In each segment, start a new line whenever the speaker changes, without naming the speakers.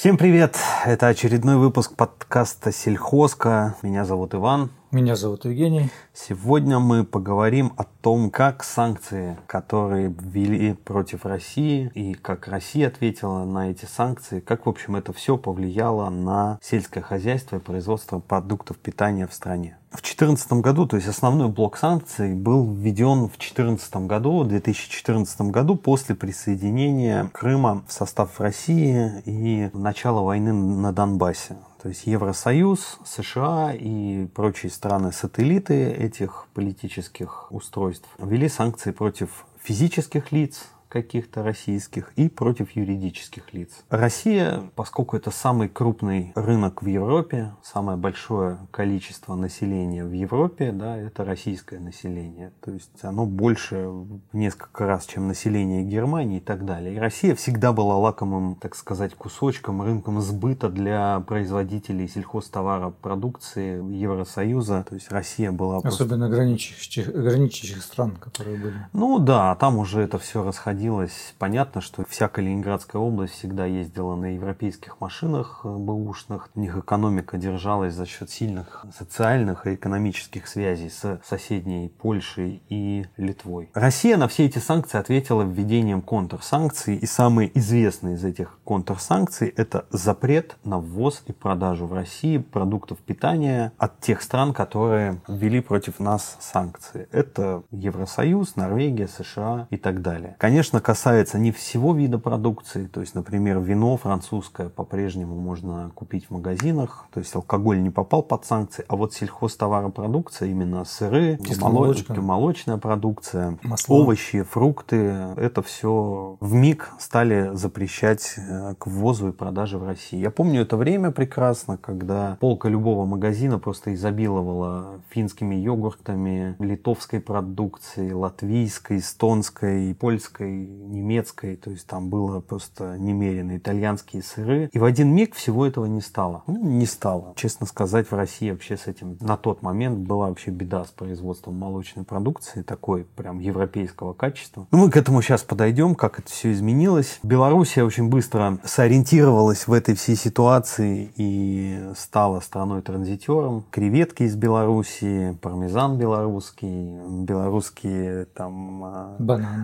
Всем привет! Это очередной выпуск подкаста «Сельхозка». Меня зовут Иван.
Меня зовут Евгений.
Сегодня мы поговорим о том, как санкции, которые ввели против России, и как Россия ответила на эти санкции, как, в общем, это все повлияло на сельское хозяйство и производство продуктов питания в стране. В 2014 году, то есть основной блок санкций был введен в 2014 году, в 2014 году после присоединения Крыма в состав России и начала войны на Донбассе. То есть Евросоюз, США и прочие страны-сателлиты этих политических устройств ввели санкции против физических лиц, каких-то российских и против юридических лиц. Россия, поскольку это самый крупный рынок в Европе, самое большое количество населения в Европе, да, это российское население. То есть оно больше в несколько раз, чем население Германии и так далее. И Россия всегда была лакомым, так сказать, кусочком, рынком сбыта для производителей сельхозтовара продукции Евросоюза. То есть Россия была...
Особенно просто... граничащих, граничащих стран, которые были.
Ну да, там уже это все расходилось находилась. Понятно, что вся Калининградская область всегда ездила на европейских машинах э, бэушных. У них экономика держалась за счет сильных социальных и экономических связей с соседней Польшей и Литвой. Россия на все эти санкции ответила введением контрсанкций. И самый известный из этих контрсанкций – это запрет на ввоз и продажу в России продуктов питания от тех стран, которые ввели против нас санкции. Это Евросоюз, Норвегия, США и так далее. Конечно, конечно, касается не всего вида продукции. То есть, например, вино французское по-прежнему можно купить в магазинах. То есть, алкоголь не попал под санкции. А вот сельхозтоваропродукция, именно сыры, молочная, молочная продукция, Масла. овощи, фрукты, это все в миг стали запрещать э, к ввозу и продаже в России. Я помню это время прекрасно, когда полка любого магазина просто изобиловала финскими йогуртами, литовской продукцией, латвийской, эстонской, польской, немецкой, то есть там было просто немерено итальянские сыры. И в один миг всего этого не стало. Ну, не стало. Честно сказать, в России вообще с этим на тот момент была вообще беда с производством молочной продукции, такой прям европейского качества. Ну, мы к этому сейчас подойдем, как это все изменилось. Белоруссия очень быстро сориентировалась в этой всей ситуации и стала страной-транзитером. Креветки из Белоруссии, пармезан белорусский, белорусские там
а,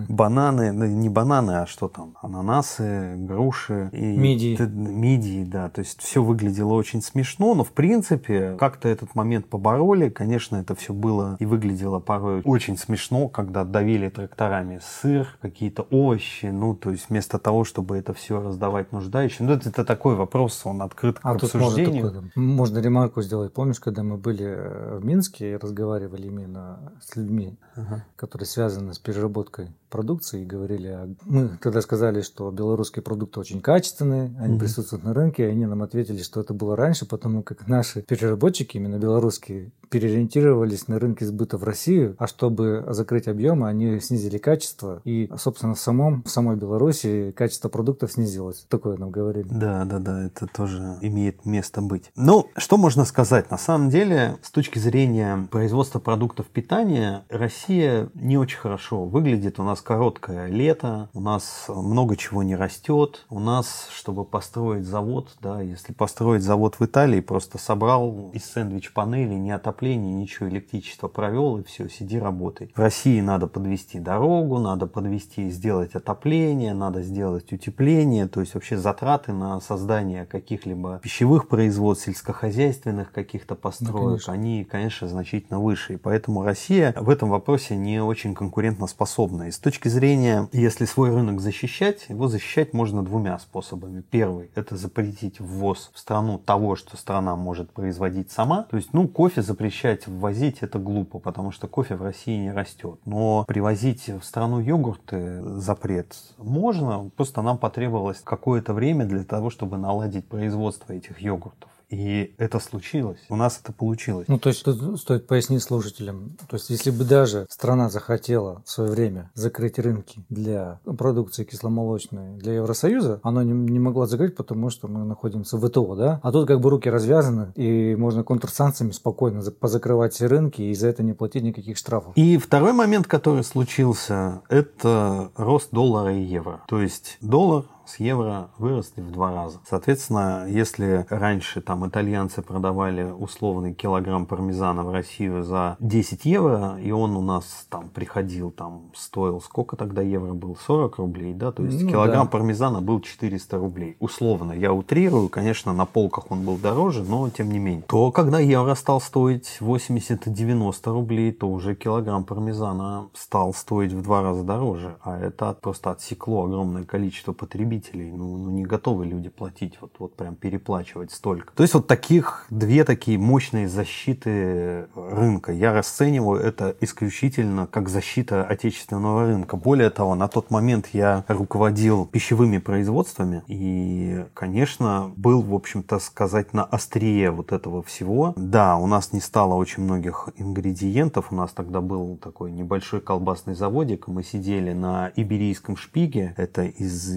бананы,
не бананы, а что там, ананасы, груши.
И мидии.
Мидии, да. То есть все выглядело очень смешно, но в принципе как-то этот момент побороли. Конечно, это все было и выглядело порой очень смешно, когда давили тракторами сыр, какие-то овощи, ну, то есть вместо того, чтобы это все раздавать нуждающим. Ну, это, это такой вопрос, он открыт
а
к обсуждению.
Можно, такой, можно ремарку сделать. Помнишь, когда мы были э, в Минске и разговаривали именно с людьми, ага. которые связаны с переработкой продукции, и говорили, говорили. Мы тогда сказали, что белорусские продукты очень качественные, они mm-hmm. присутствуют на рынке, и они нам ответили, что это было раньше, потому как наши переработчики, именно белорусские, переориентировались на рынке сбыта в Россию, а чтобы закрыть объемы, они снизили качество, и, собственно, в самом, в самой Беларуси качество продуктов снизилось. Такое нам говорили.
Да, да, да, это тоже имеет место быть. Ну, что можно сказать? На самом деле, с точки зрения производства продуктов питания, Россия не очень хорошо выглядит. У нас короткое лето, у нас много чего не растет. У нас, чтобы построить завод, да, если построить завод в Италии, просто собрал из сэндвич-панели, не отопление отопление, ничего, электричество провел и все, сиди работай. В России надо подвести дорогу, надо подвести, сделать отопление, надо сделать утепление, то есть вообще затраты на создание каких-либо пищевых производств, сельскохозяйственных каких-то построек, ну, конечно. они, конечно, значительно выше. И поэтому Россия в этом вопросе не очень конкурентоспособна. И с точки зрения, если свой рынок защищать, его защищать можно двумя способами. Первый – это запретить ввоз в страну того, что страна может производить сама. То есть, ну, кофе запретить запрещать ввозить это глупо, потому что кофе в России не растет. Но привозить в страну йогурты запрет можно, просто нам потребовалось какое-то время для того, чтобы наладить производство этих йогуртов. И это случилось. У нас это получилось.
Ну, то есть тут стоит пояснить слушателям. То есть если бы даже страна захотела в свое время закрыть рынки для продукции кисломолочной для Евросоюза, она не, не могла закрыть, потому что мы находимся в ВТО, да? А тут как бы руки развязаны, и можно контрсанкциями спокойно позакрывать все рынки и за это не платить никаких штрафов.
И второй момент, который случился, это рост доллара и евро. То есть доллар с евро выросли в два раза. Соответственно, если раньше там итальянцы продавали условный килограмм пармезана в Россию за 10 евро, и он у нас там приходил, там стоил, сколько тогда евро был? 40 рублей, да? То есть ну, килограмм да. пармезана был 400 рублей. Условно, я утрирую, конечно, на полках он был дороже, но тем не менее. То, когда евро стал стоить 80-90 рублей, то уже килограмм пармезана стал стоить в два раза дороже. А это просто отсекло огромное количество потребителей. Ну, ну не готовы люди платить, вот, вот прям переплачивать столько. То есть вот таких две такие мощные защиты рынка. Я расцениваю это исключительно как защита отечественного рынка. Более того, на тот момент я руководил пищевыми производствами и, конечно, был, в общем-то, сказать на острие вот этого всего. Да, у нас не стало очень многих ингредиентов. У нас тогда был такой небольшой колбасный заводик. Мы сидели на иберийском шпиге. Это из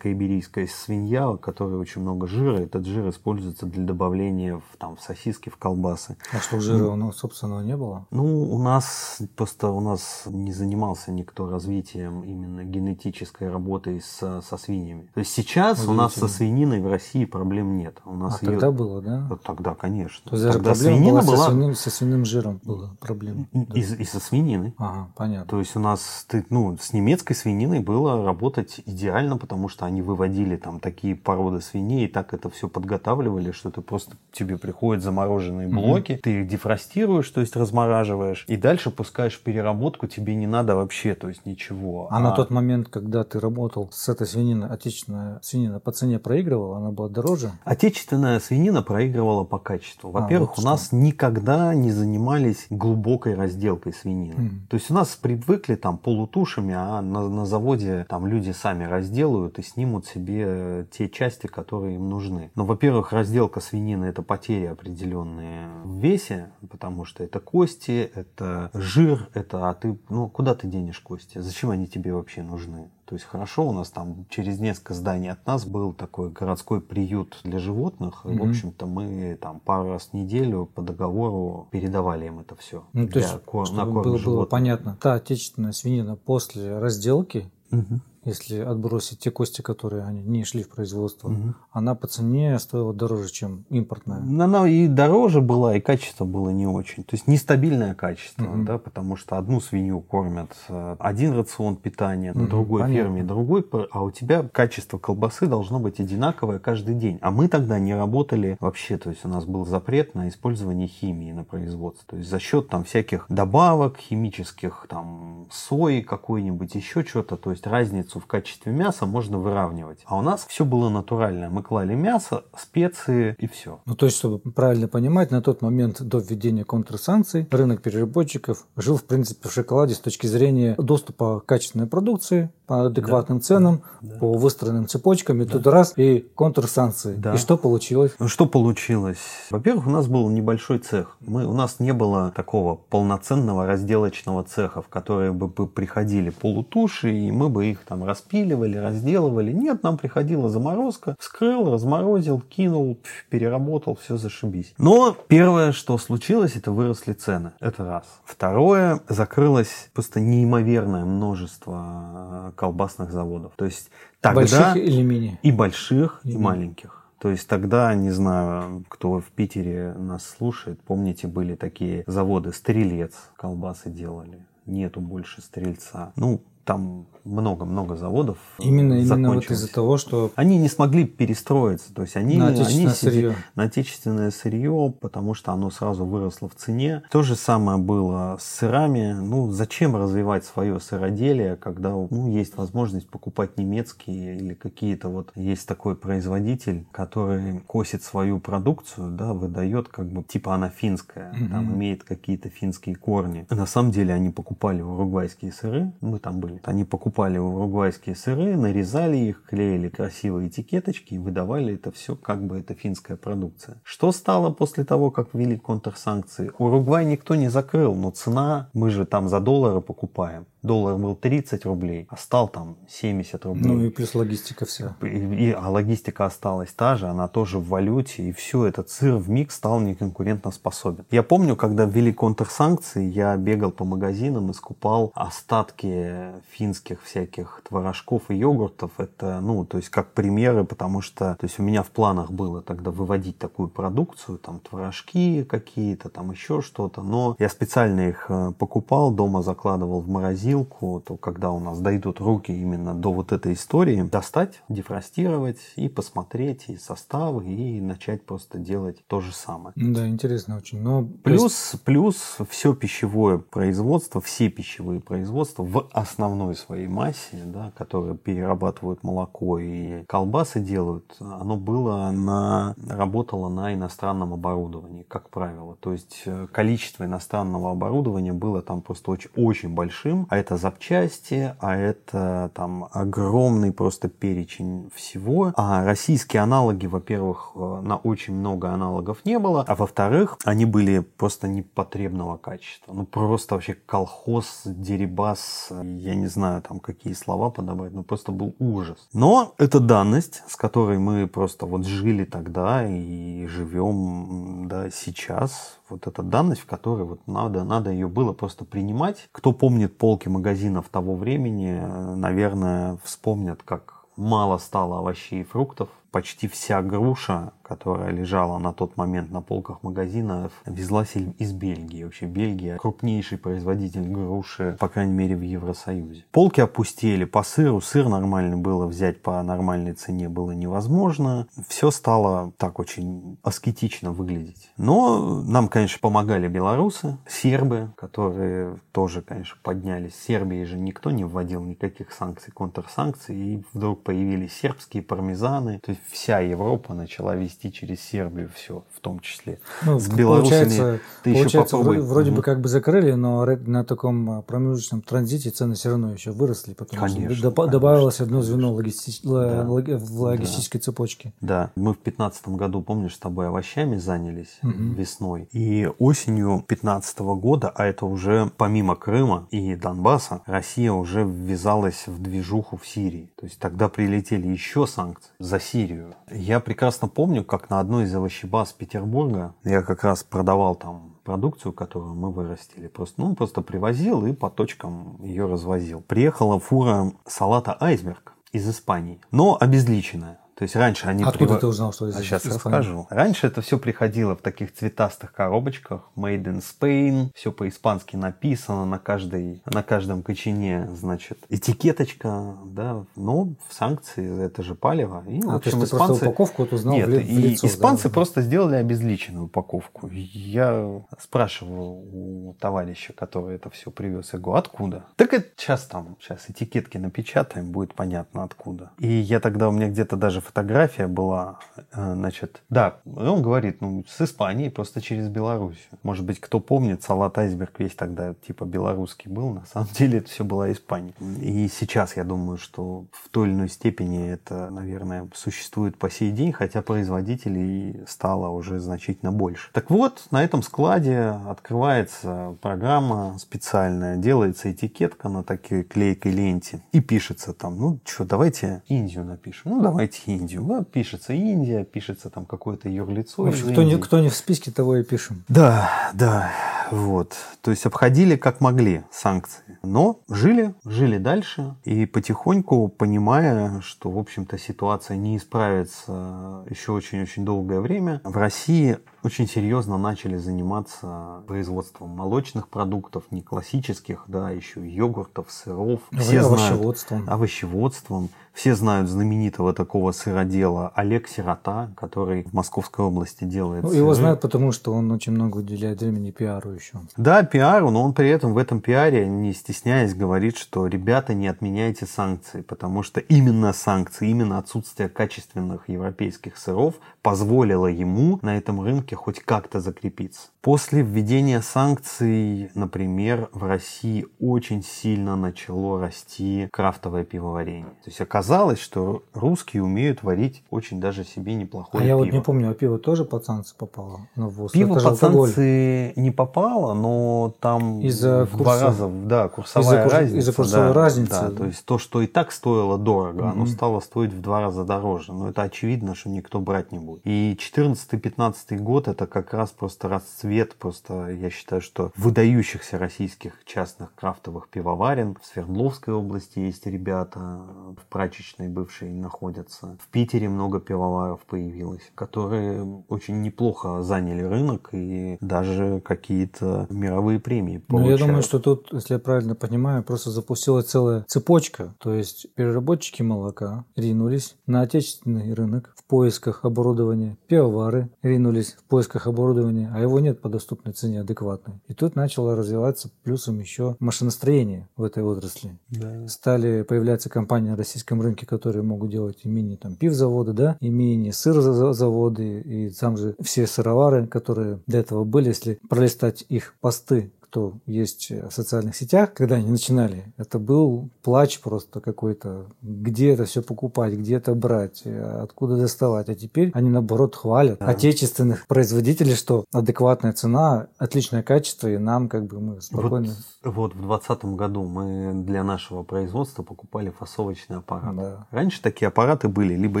иберийская свинья, которая очень много жира. Этот жир используется для добавления в, там, в сосиски, в колбасы.
А что жира у нас, собственно, не было?
Ну, у нас просто у нас не занимался никто развитием именно генетической работы с, со свиньями. То есть сейчас у нас со свининой в России проблем нет. У нас
а ее... тогда было, да?
Тогда, конечно.
То есть тогда свинина была, была... Со, свиным, со свиным жиром была проблема.
И, да. и, и со свининой.
Ага, понятно.
То есть у нас ты, ну, с немецкой свининой было работать идеально, потому что они выводили там такие породы свиней, и так это все подготавливали, что ты просто тебе приходят замороженные блоки, mm-hmm. ты их дефростируешь, то есть размораживаешь, и дальше пускаешь в переработку, тебе не надо вообще, то есть ничего.
А, а на тот момент, когда ты работал с этой свининой, отечественная свинина по цене проигрывала, она была дороже?
Отечественная свинина проигрывала по качеству. А, Во-первых, а, вот у нас никогда не занимались глубокой разделкой свинины. Mm. То есть у нас привыкли там полутушами, а на, на заводе там люди сами разделают и снимут себе те части, которые им нужны. Но, во-первых, разделка свинины это потери определенные в весе, потому что это кости, это жир, это а ты, ну куда ты денешь кости? Зачем они тебе вообще нужны? То есть хорошо, у нас там через несколько зданий от нас был такой городской приют для животных. Mm-hmm. И, в общем-то, мы там пару раз в неделю по договору передавали им это все.
Ну, то есть, кор- чтобы было, было понятно, та отечественная свинина после разделки угу если отбросить те кости, которые они не шли в производство, угу. она по цене стоила дороже, чем импортная.
Она и дороже была, и качество было не очень. То есть нестабильное качество, угу. да, потому что одну свинью кормят э, один рацион питания, на угу, другой понятно. ферме другой, а у тебя качество колбасы должно быть одинаковое каждый день. А мы тогда не работали вообще, то есть у нас был запрет на использование химии на производстве. То есть за счет там всяких добавок химических, там сои какой-нибудь, еще что-то, то есть разница курицу в качестве мяса можно выравнивать. А у нас все было натуральное. Мы клали мясо, специи и все.
Ну, то есть, чтобы правильно понимать, на тот момент до введения контрсанкций рынок переработчиков жил, в принципе, в шоколаде с точки зрения доступа к качественной продукции, по адекватным да, ценам, да, по выстроенным цепочкам, и да. тут раз, и контрсанкции. Да. И что получилось?
Ну, что получилось? Во-первых, у нас был небольшой цех. Мы, у нас не было такого полноценного разделочного цеха, в который бы приходили полутуши, и мы бы их там там распиливали, разделывали. Нет, нам приходила заморозка, вскрыл, разморозил, кинул, переработал, все зашибись. Но первое, что случилось, это выросли цены. Это раз. Второе, закрылось просто неимоверное множество э, колбасных заводов. То есть тогда...
Больших или мини?
И больших, и, и маленьких. То есть тогда, не знаю, кто в Питере нас слушает, помните, были такие заводы «Стрелец», колбасы делали. Нету больше «Стрельца». Ну, там много-много заводов
именно именно вот из-за того что
они не смогли перестроиться то есть они на отечественное они сырье. на отечественное сырье потому что оно сразу выросло в цене. То же самое было с сырами. Ну зачем развивать свое сыроделие когда ну, есть возможность покупать немецкие или какие-то вот есть такой производитель который косит свою продукцию да выдает как бы типа она финская угу. там имеет какие-то финские корни. На самом деле они покупали уругвайские сыры. Мы там были они покупали покупали уругвайские сыры, нарезали их, клеили красивые этикеточки и выдавали это все, как бы это финская продукция. Что стало после того, как ввели контрсанкции? Уругвай никто не закрыл, но цена, мы же там за доллары покупаем. Доллар был 30 рублей, а стал там 70 рублей.
Ну и плюс логистика вся.
И, и, а логистика осталась та же, она тоже в валюте, и все, этот сыр в миг стал неконкурентно способен. Я помню, когда ввели контрсанкции, я бегал по магазинам и скупал остатки финских всяких творожков и йогуртов. Это, ну, то есть как примеры, потому что, то есть у меня в планах было тогда выводить такую продукцию, там творожки какие-то, там еще что-то, но я специально их э, покупал, дома закладывал в морозилку, то когда у нас дойдут руки именно до вот этой истории, достать, дефростировать и посмотреть и составы, и начать просто делать то же самое.
Да, интересно очень. Но
плюс, плюс все пищевое производство, все пищевые производства в основной своей массе, да, которые перерабатывают молоко и колбасы делают, оно было на, работало на иностранном оборудовании, как правило. То есть э, количество иностранного оборудования было там просто очень, очень большим, а это запчасти, а это там огромный просто перечень всего. А российские аналоги, во-первых, э, на очень много аналогов не было, а во-вторых, они были просто непотребного качества. Ну просто вообще колхоз, дерибас, я не знаю там какие слова подобрать, ну просто был ужас. Но это данность, с которой мы просто вот жили тогда и живем да, сейчас. Вот эта данность, в которой вот надо, надо ее было просто принимать. Кто помнит полки магазинов того времени, наверное, вспомнят, как мало стало овощей и фруктов. Почти вся груша которая лежала на тот момент на полках магазинов, везлась из Бельгии. Вообще Бельгия крупнейший производитель груши, по крайней мере в Евросоюзе. Полки опустели по сыру. Сыр нормальный было взять по нормальной цене было невозможно. Все стало так очень аскетично выглядеть. Но нам, конечно, помогали белорусы, сербы, которые тоже, конечно, поднялись. В Сербии же никто не вводил никаких санкций, контрсанкций. И вдруг появились сербские пармезаны. То есть вся Европа начала вести через Сербию все, в том числе.
Ну, С белорусами ты получается, еще попробуй. Вроде, угу. бы как бы закрыли, но на таком а, промежуточном транзите цены все равно еще выросли, потому конечно, что конечно, добавилось одно звено логисти... да. в логистической
да.
цепочке.
Да, мы в 2015 году, помнишь, с тобой овощами занялись угу. Весной, и осенью 2015 года, а это уже помимо Крыма и Донбасса, Россия уже ввязалась в движуху в Сирии. То есть тогда прилетели еще санкции за Сирию. Я прекрасно помню, как на одной из овощебаз Петербурга я как раз продавал там продукцию, которую мы вырастили. Просто, ну, просто привозил и по точкам ее развозил. Приехала фура салата «Айсберг» из Испании, но обезличенная. То есть раньше они...
Откуда прив... ты узнал, что
здесь? А сейчас расскажу. Раньше это все приходило в таких цветастых коробочках. Made in Spain. Все по-испански написано на, каждой, на каждом кочине, значит, этикеточка, да. Но в санкции это же палево.
И, а, в общем, то есть испанцы... просто упаковку вот узнал
Нет,
в,
и
лицо,
испанцы да? просто сделали обезличенную упаковку. Я спрашивал у товарища, который это все привез, я говорю, откуда? Так это сейчас там, сейчас этикетки напечатаем, будет понятно откуда. И я тогда, у меня где-то даже фотография была, э, значит, да, он говорит, ну, с Испании, просто через Белоруссию. Может быть, кто помнит, салат айсберг весь тогда типа белорусский был, на самом деле это все была Испания. И сейчас я думаю, что в той или иной степени это, наверное, существует по сей день, хотя производителей стало уже значительно больше. Так вот, на этом складе открывается программа специальная, делается этикетка на такой клейкой ленте и пишется там, ну что, давайте Индию напишем, ну давайте Индию Индию. Ну, пишется Индия, пишется там какое-то юрлицо.
В общем, кто не, кто не в списке, того и пишем.
Да, да, вот. То есть обходили как могли санкции. Но жили, жили дальше и потихоньку понимая, что, в общем-то, ситуация не исправится еще очень-очень долгое время, в России очень серьезно начали заниматься производством молочных продуктов, не классических, да, еще йогуртов, сыров.
Все овощеводством.
Знают, овощеводством. Все знают знаменитого такого сыродела Олег Сирота, который в Московской области делает
ну, Его знают, потому что он очень много уделяет времени пиару еще.
Да, пиару, но он при этом в этом пиаре, не стесняясь, говорит, что ребята, не отменяйте санкции, потому что именно санкции, именно отсутствие качественных европейских сыров позволило ему на этом рынке хоть как-то закрепиться. После введения санкций, например, в России очень сильно начало расти крафтовое пивоварение. То есть оказалось, что русские умеют варить очень даже себе неплохое
а я
пиво.
вот не помню, а пиво тоже под санкции попало на ввоз?
Пиво
Это же
под
алкоголь.
санкции не попало, но там
Из-за
в
курса-
два раза, да, курсовая
из-за
разница.
из-за курсовой
да,
разницы.
Да, то есть то, что и так стоило дорого, оно
Мгм.
стало стоить в два раза дороже. Но это очевидно, что никто брать не будет. И 14-15 год это как раз просто расцвет, просто я считаю, что выдающихся российских частных крафтовых пивоварен. В Свердловской области есть ребята, в прачечной бывшей находятся. В Питере много пивоваров появилось, которые очень неплохо заняли рынок и даже какие-то мировые премии
Ну, я
получают.
думаю, что тут, если я правильно понимаю, просто запустилась целая цепочка. То есть переработчики молока ринулись на отечественный рынок в поисках оборудования. Пивовары ринулись в поисках оборудования, а его нет по доступной цене адекватной. И тут начало развиваться плюсом еще машиностроение в этой отрасли.
Да.
Стали появляться компании на российском рынке, которые могут делать и мини там, пивзаводы, да, и мини сырзаводы, и там же все сыровары, которые до этого были, если пролистать их посты, кто есть в социальных сетях, когда они начинали, это был плач просто какой-то. Где это все покупать, где это брать, э, откуда доставать. А теперь они наоборот хвалят
Да.
отечественных производителей, что адекватная цена, отличное качество, и нам как бы мы спокойно...
Вот, вот в 2020 году мы для нашего производства покупали фасовочный аппарат.
Да.
Раньше такие аппараты были либо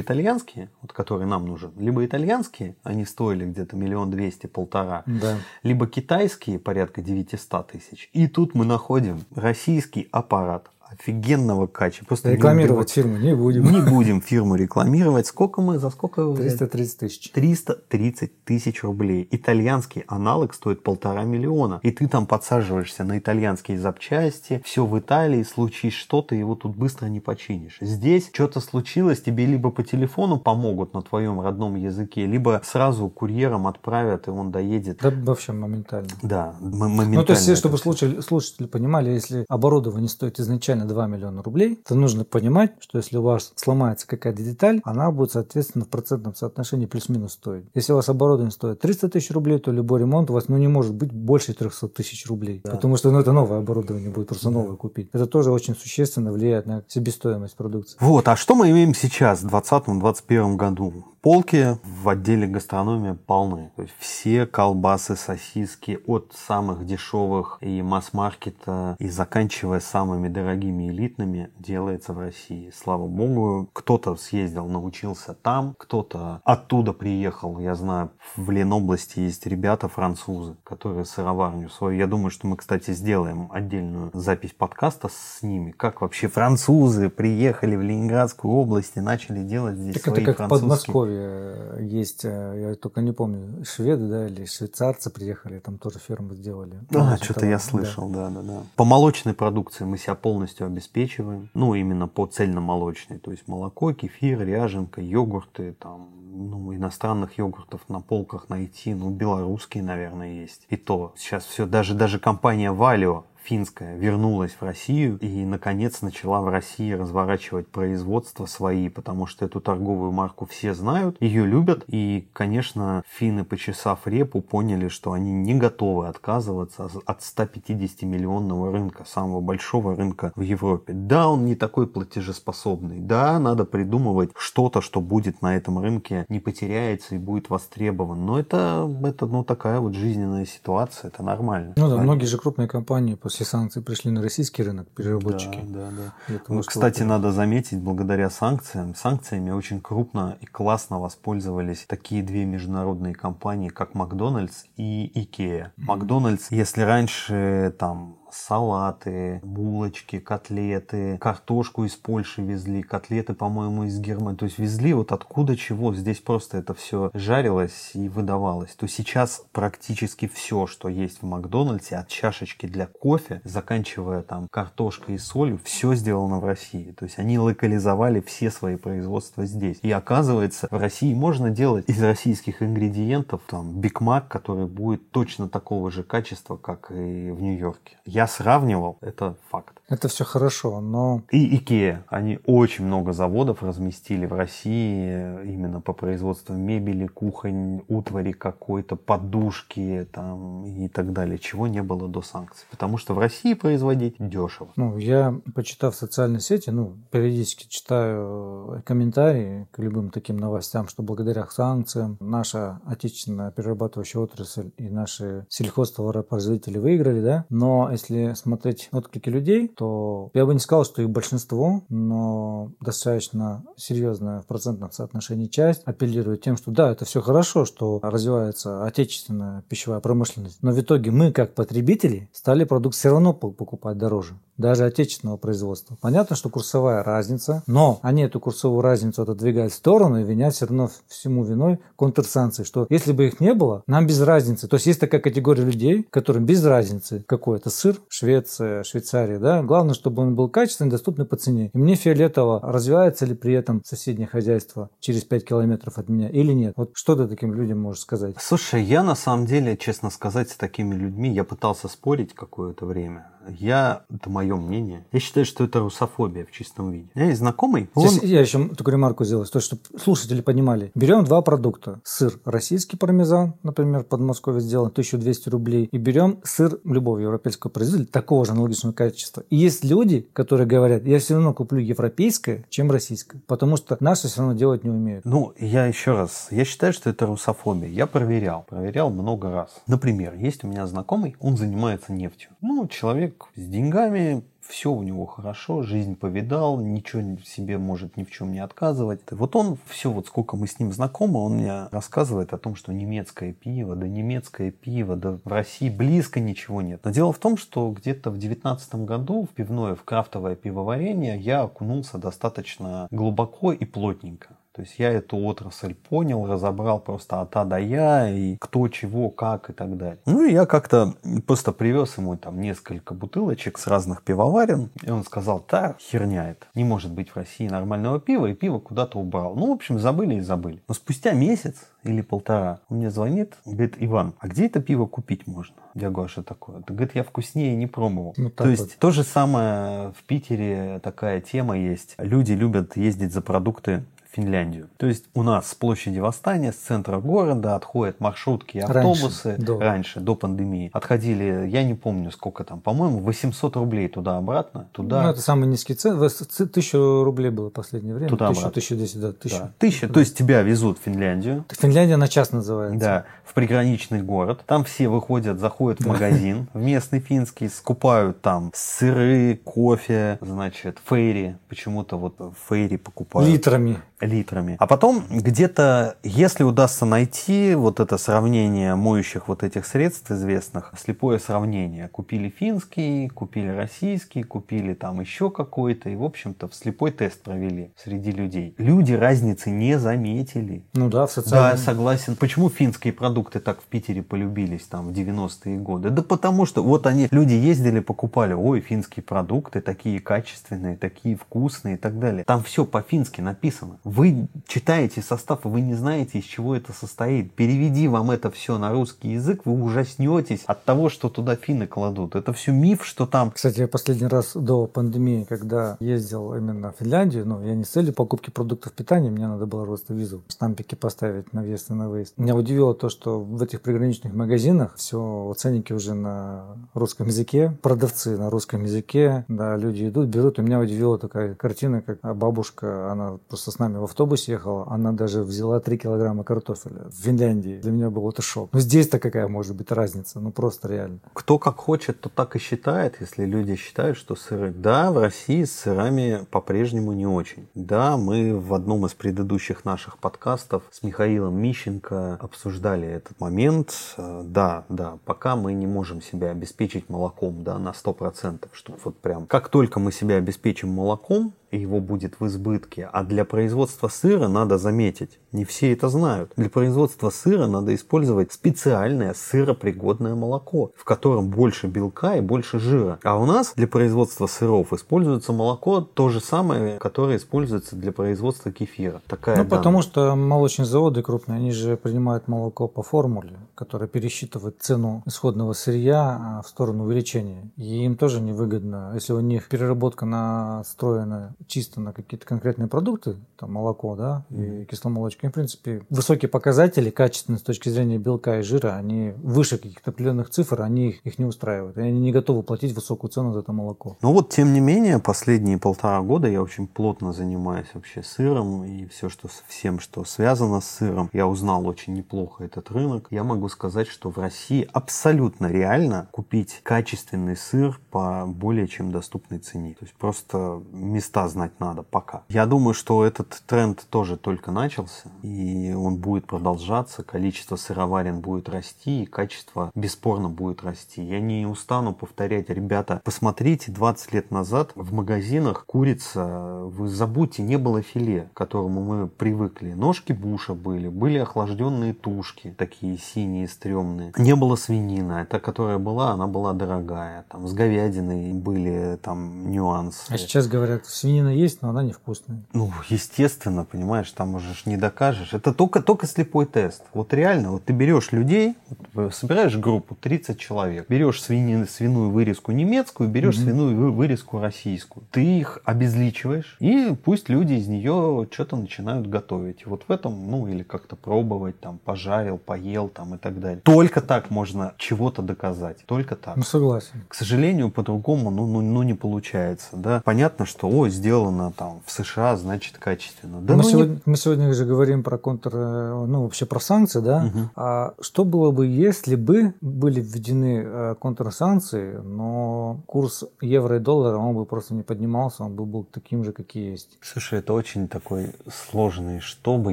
итальянские, вот которые нам нужен, либо итальянские, они стоили где-то миллион двести, полтора,
Да.
либо китайские, порядка 900 тысяч. И тут мы находим российский аппарат офигенного качества. Просто не
Рекламировать
убивать.
фирму не будем.
Не будем фирму рекламировать. Сколько мы, за сколько его взяли?
330 тысяч.
330 тысяч рублей. Итальянский аналог стоит полтора миллиона. И ты там подсаживаешься на итальянские запчасти, все в Италии, случись что-то, его тут быстро не починишь. Здесь что-то случилось, тебе либо по телефону помогут на твоем родном языке, либо сразу курьером отправят, и он доедет.
Да вообще моментально.
Да, моментально.
Ну, то есть, чтобы слушатели, слушатели понимали, если оборудование стоит изначально 2 миллиона рублей, то нужно понимать, что если у вас сломается какая-то деталь, она будет, соответственно, в процентном соотношении плюс-минус стоить. Если у вас оборудование стоит 300 тысяч рублей, то любой ремонт у вас ну, не может быть больше 300 тысяч рублей.
Да.
Потому что ну, это новое оборудование будет, просто новое купить. Это тоже очень существенно влияет на себестоимость продукции.
Вот, а что мы имеем сейчас, в 2020-2021 году? Полки в отделе гастрономия полны. То есть все колбасы, сосиски от самых дешевых и масс-маркета и заканчивая самыми дорогими элитными делается в России. Слава богу, кто-то съездил, научился там, кто-то оттуда приехал. Я знаю, в Ленобласти есть ребята французы, которые сыроварню свою. Я думаю, что мы, кстати, сделаем отдельную запись подкаста с ними. Как вообще французы приехали в Ленинградскую область и начали делать здесь
Так
свои
это как
французские...
Подмосковье есть, э, я только не помню, шведы, да, или швейцарцы приехали, там тоже ферму сделали.
А, что-то я
Да.
слышал, да. да, да, По молочной продукции мы себя полностью обеспечиваем. Ну, именно по цельномолочной. То есть молоко, кефир, ряженка, йогурты, там, ну, иностранных йогуртов на полках найти, ну, белорусские, наверное, есть. И то, сейчас все, даже, даже компания Валио финская вернулась в Россию и, наконец, начала в России разворачивать производство свои, потому что эту торговую марку все знают, ее любят. И, конечно, финны, почесав репу, поняли, что они не готовы отказываться от 150 миллионного рынка, самого большого рынка в Европе. Да, он не такой платежеспособный. Да, надо придумывать что-то, что будет на этом рынке, не потеряется и будет востребован. Но это, это ну, такая вот жизненная ситуация, это нормально.
Ну да, многие же крупные компании после санкций пришли на российский рынок, переработчики.
Да, да, да.
Того,
Ну, кстати, надо заметить, благодаря санкциям, санкциями очень крупно и классно воспользовались такие две международные компании, как Макдональдс и Икея. Макдональдс, если раньше там салаты, булочки, котлеты, картошку из Польши везли, котлеты, по-моему, из Германии. То есть везли вот откуда чего. Здесь просто это все жарилось и выдавалось. То сейчас практически все, что есть в Макдональдсе, от чашечки для кофе, заканчивая там картошкой и солью, все сделано в России. То есть они локализовали все свои производства здесь. И оказывается, в России можно делать из российских ингредиентов там Биг Мак, который будет точно такого же качества, как и в Нью-Йорке. Я сравнивал, это факт.
Это все хорошо, но...
И Икея. Они очень много заводов разместили в России именно по производству мебели, кухонь, утвари какой-то, подушки там и так далее, чего не было до санкций. Потому что в России производить дешево.
Ну, я, почитав социальные сети, ну, периодически читаю комментарии к любым таким новостям, что благодаря санкциям наша отечественная перерабатывающая отрасль и наши сельхозтоваропроизводители выиграли, да? Но если смотреть отклики людей, то я бы не сказал, что их большинство, но достаточно серьезная в процентном соотношении часть апеллирует тем, что да, это все хорошо, что развивается отечественная пищевая промышленность, но в итоге мы, как потребители, стали продукт все равно покупать дороже даже отечественного производства. Понятно, что курсовая разница, но они эту курсовую разницу отодвигают в сторону и винят все равно всему виной контрсанкции, что если бы их не было, нам без разницы. То есть есть такая категория людей, которым без разницы какой это сыр, Швеция, Швейцария, да, главное, чтобы он был качественный, доступный по цене. И мне фиолетово, развивается ли при этом соседнее хозяйство через 5 километров от меня или нет. Вот что ты таким людям можешь сказать?
Слушай, я на самом деле, честно сказать, с такими людьми, я пытался спорить какое-то время я, это мое мнение, я считаю, что это русофобия в чистом виде. У меня есть знакомый.
Он... Здесь я еще такую ремарку сделаю, то, чтобы слушатели понимали. Берем два продукта. Сыр российский пармезан, например, в Подмосковье сделан, 1200 рублей. И берем сыр любого европейского производителя, такого же аналогичного качества. И есть люди, которые говорят, я все равно куплю европейское, чем российское. Потому что наши все равно делать не умеют.
Ну, я еще раз, я считаю, что это русофобия. Я проверял, проверял много раз. Например, есть у меня знакомый, он занимается нефтью. Ну, человек с деньгами, все у него хорошо, жизнь повидал, ничего себе может ни в чем не отказывать. Вот он, все, вот сколько мы с ним знакомы, он мне рассказывает о том, что немецкое пиво, да немецкое пиво, да в России близко ничего нет. Но дело в том, что где-то в девятнадцатом году в пивное, в крафтовое пивоварение я окунулся достаточно глубоко и плотненько. То есть я эту отрасль понял, разобрал просто от А до Я, и кто, чего, как и так далее. Ну и я как-то просто привез ему там несколько бутылочек с разных пивоварен, и он сказал, да, херня это, не может быть в России нормального пива, и пиво куда-то убрал. Ну, в общем, забыли и забыли. Но спустя месяц или полтора он мне звонит, говорит, Иван, а где это пиво купить можно? Я говорю, «А что такое? Да, говорит, я вкуснее не пробовал. Ну, то есть вот. то же самое в Питере такая тема есть. Люди любят ездить за продукты Финляндию. То есть у нас с площади Восстания, с центра города отходят маршрутки и автобусы. Раньше до, раньше, до пандемии. Отходили, я не помню сколько там, по-моему, 800 рублей туда-обратно. Туда.
Ну, это самый низкий цен. Тысячу рублей было в последнее время.
Туда-обратно.
Тысячу, тысячу, да, тысячу.
Да. Тысяча, то есть тебя везут в Финляндию.
Финляндия на час называется.
Да, в приграничный город. Там все выходят, заходят в магазин в местный финский, скупают там сыры, кофе, значит, фейри. Почему-то вот фейри покупают.
Литрами
литрами. А потом где-то, если удастся найти вот это сравнение моющих вот этих средств известных, слепое сравнение. Купили финский, купили российский, купили там еще какой-то. И, в общем-то, в слепой тест провели среди людей. Люди разницы не заметили.
Ну да, в социальном...
Да, согласен. Почему финские продукты так в Питере полюбились там в 90-е годы? Да потому что вот они, люди ездили, покупали, ой, финские продукты такие качественные, такие вкусные и так далее. Там все по-фински написано. Вы читаете состав, вы не знаете, из чего это состоит. Переведи вам это все на русский язык, вы ужаснетесь от того, что туда финны кладут. Это все миф, что там...
Кстати, я последний раз до пандемии, когда ездил именно в Финляндию, ну, я не с целью покупки продуктов питания, мне надо было просто визу, стампики поставить на въезд и на выезд. Меня удивило то, что в этих приграничных магазинах все ценники уже на русском языке, продавцы на русском языке, да, люди идут, берут. И меня удивила такая картина, как бабушка, она просто с нами в автобусе ехала, она даже взяла 3 килограмма картофеля в Финляндии. Для меня был это шок. Но здесь-то какая может быть разница? Ну просто реально.
Кто как хочет, то так и считает, если люди считают, что сыры. Да, в России с сырами по-прежнему не очень. Да, мы в одном из предыдущих наших подкастов с Михаилом Мищенко обсуждали этот момент. Да, да, пока мы не можем себя обеспечить молоком, да, на 100%, что вот прям как только мы себя обеспечим молоком, его будет в избытке. А для производства сыра надо заметить, не все это знают. Для производства сыра надо использовать специальное сыропригодное молоко, в котором больше белка и больше жира. А у нас для производства сыров используется молоко то же самое, которое используется для производства кефира. Такая
ну,
данная.
потому что молочные заводы крупные, они же принимают молоко по формуле, которая пересчитывает цену исходного сырья а, в сторону увеличения. И им тоже невыгодно, если у них переработка настроена чисто на какие-то конкретные продукты, там молоко, да, и кисломолочка, им, в принципе, высокие показатели качественные с точки зрения белка и жира, они выше каких-то определенных цифр, они их, их не устраивают. И они не готовы платить высокую цену за это молоко.
Но вот, тем не менее, последние полтора года я очень плотно занимаюсь вообще сыром и все, что всем, что связано с сыром. Я узнал очень неплохо этот рынок. Я могу сказать, что в России абсолютно реально купить качественный сыр по более чем доступной цене. То есть просто места знать надо пока. Я думаю, что этот тренд тоже только начался, и он будет продолжаться. Количество сыроварен будет расти, и качество бесспорно будет расти. Я не устану повторять, ребята, посмотрите, 20 лет назад в магазинах курица, вы забудьте, не было филе, к которому мы привыкли. Ножки буша были, были охлажденные тушки, такие синие, стрёмные. Не было свинина, та, которая была, она была дорогая. Там с говядиной были там нюансы.
А сейчас говорят, свинина есть, но она невкусная.
Ну, естественно, понимаешь, там уже не докажешь. Это только, только слепой тест. Вот реально, вот ты берешь людей, вот, собираешь группу 30 человек, берешь свинину, свиную вырезку немецкую, берешь mm-hmm. свиную вырезку российскую. Ты их обезличиваешь, и пусть люди из нее что-то начинают готовить. Вот в этом, ну, или как-то пробовать, там, пожарил, поел, там, и так далее. Только так можно чего-то доказать. Только так.
Ну, согласен.
К сожалению, по-другому, ну, ну, ну, не получается, да. Понятно, что, о, сделано там в США, значит, качественно. Да,
мы,
ну,
сегодня,
не...
мы сегодня же говорим про контр, ну, вообще про санкции, да. Угу. А что было бы, если бы были введены э, контрсанкции, но курс евро и доллара, он бы просто не поднимался, он бы был таким же, какие есть?
Слушай, это очень такой сложный, что бы,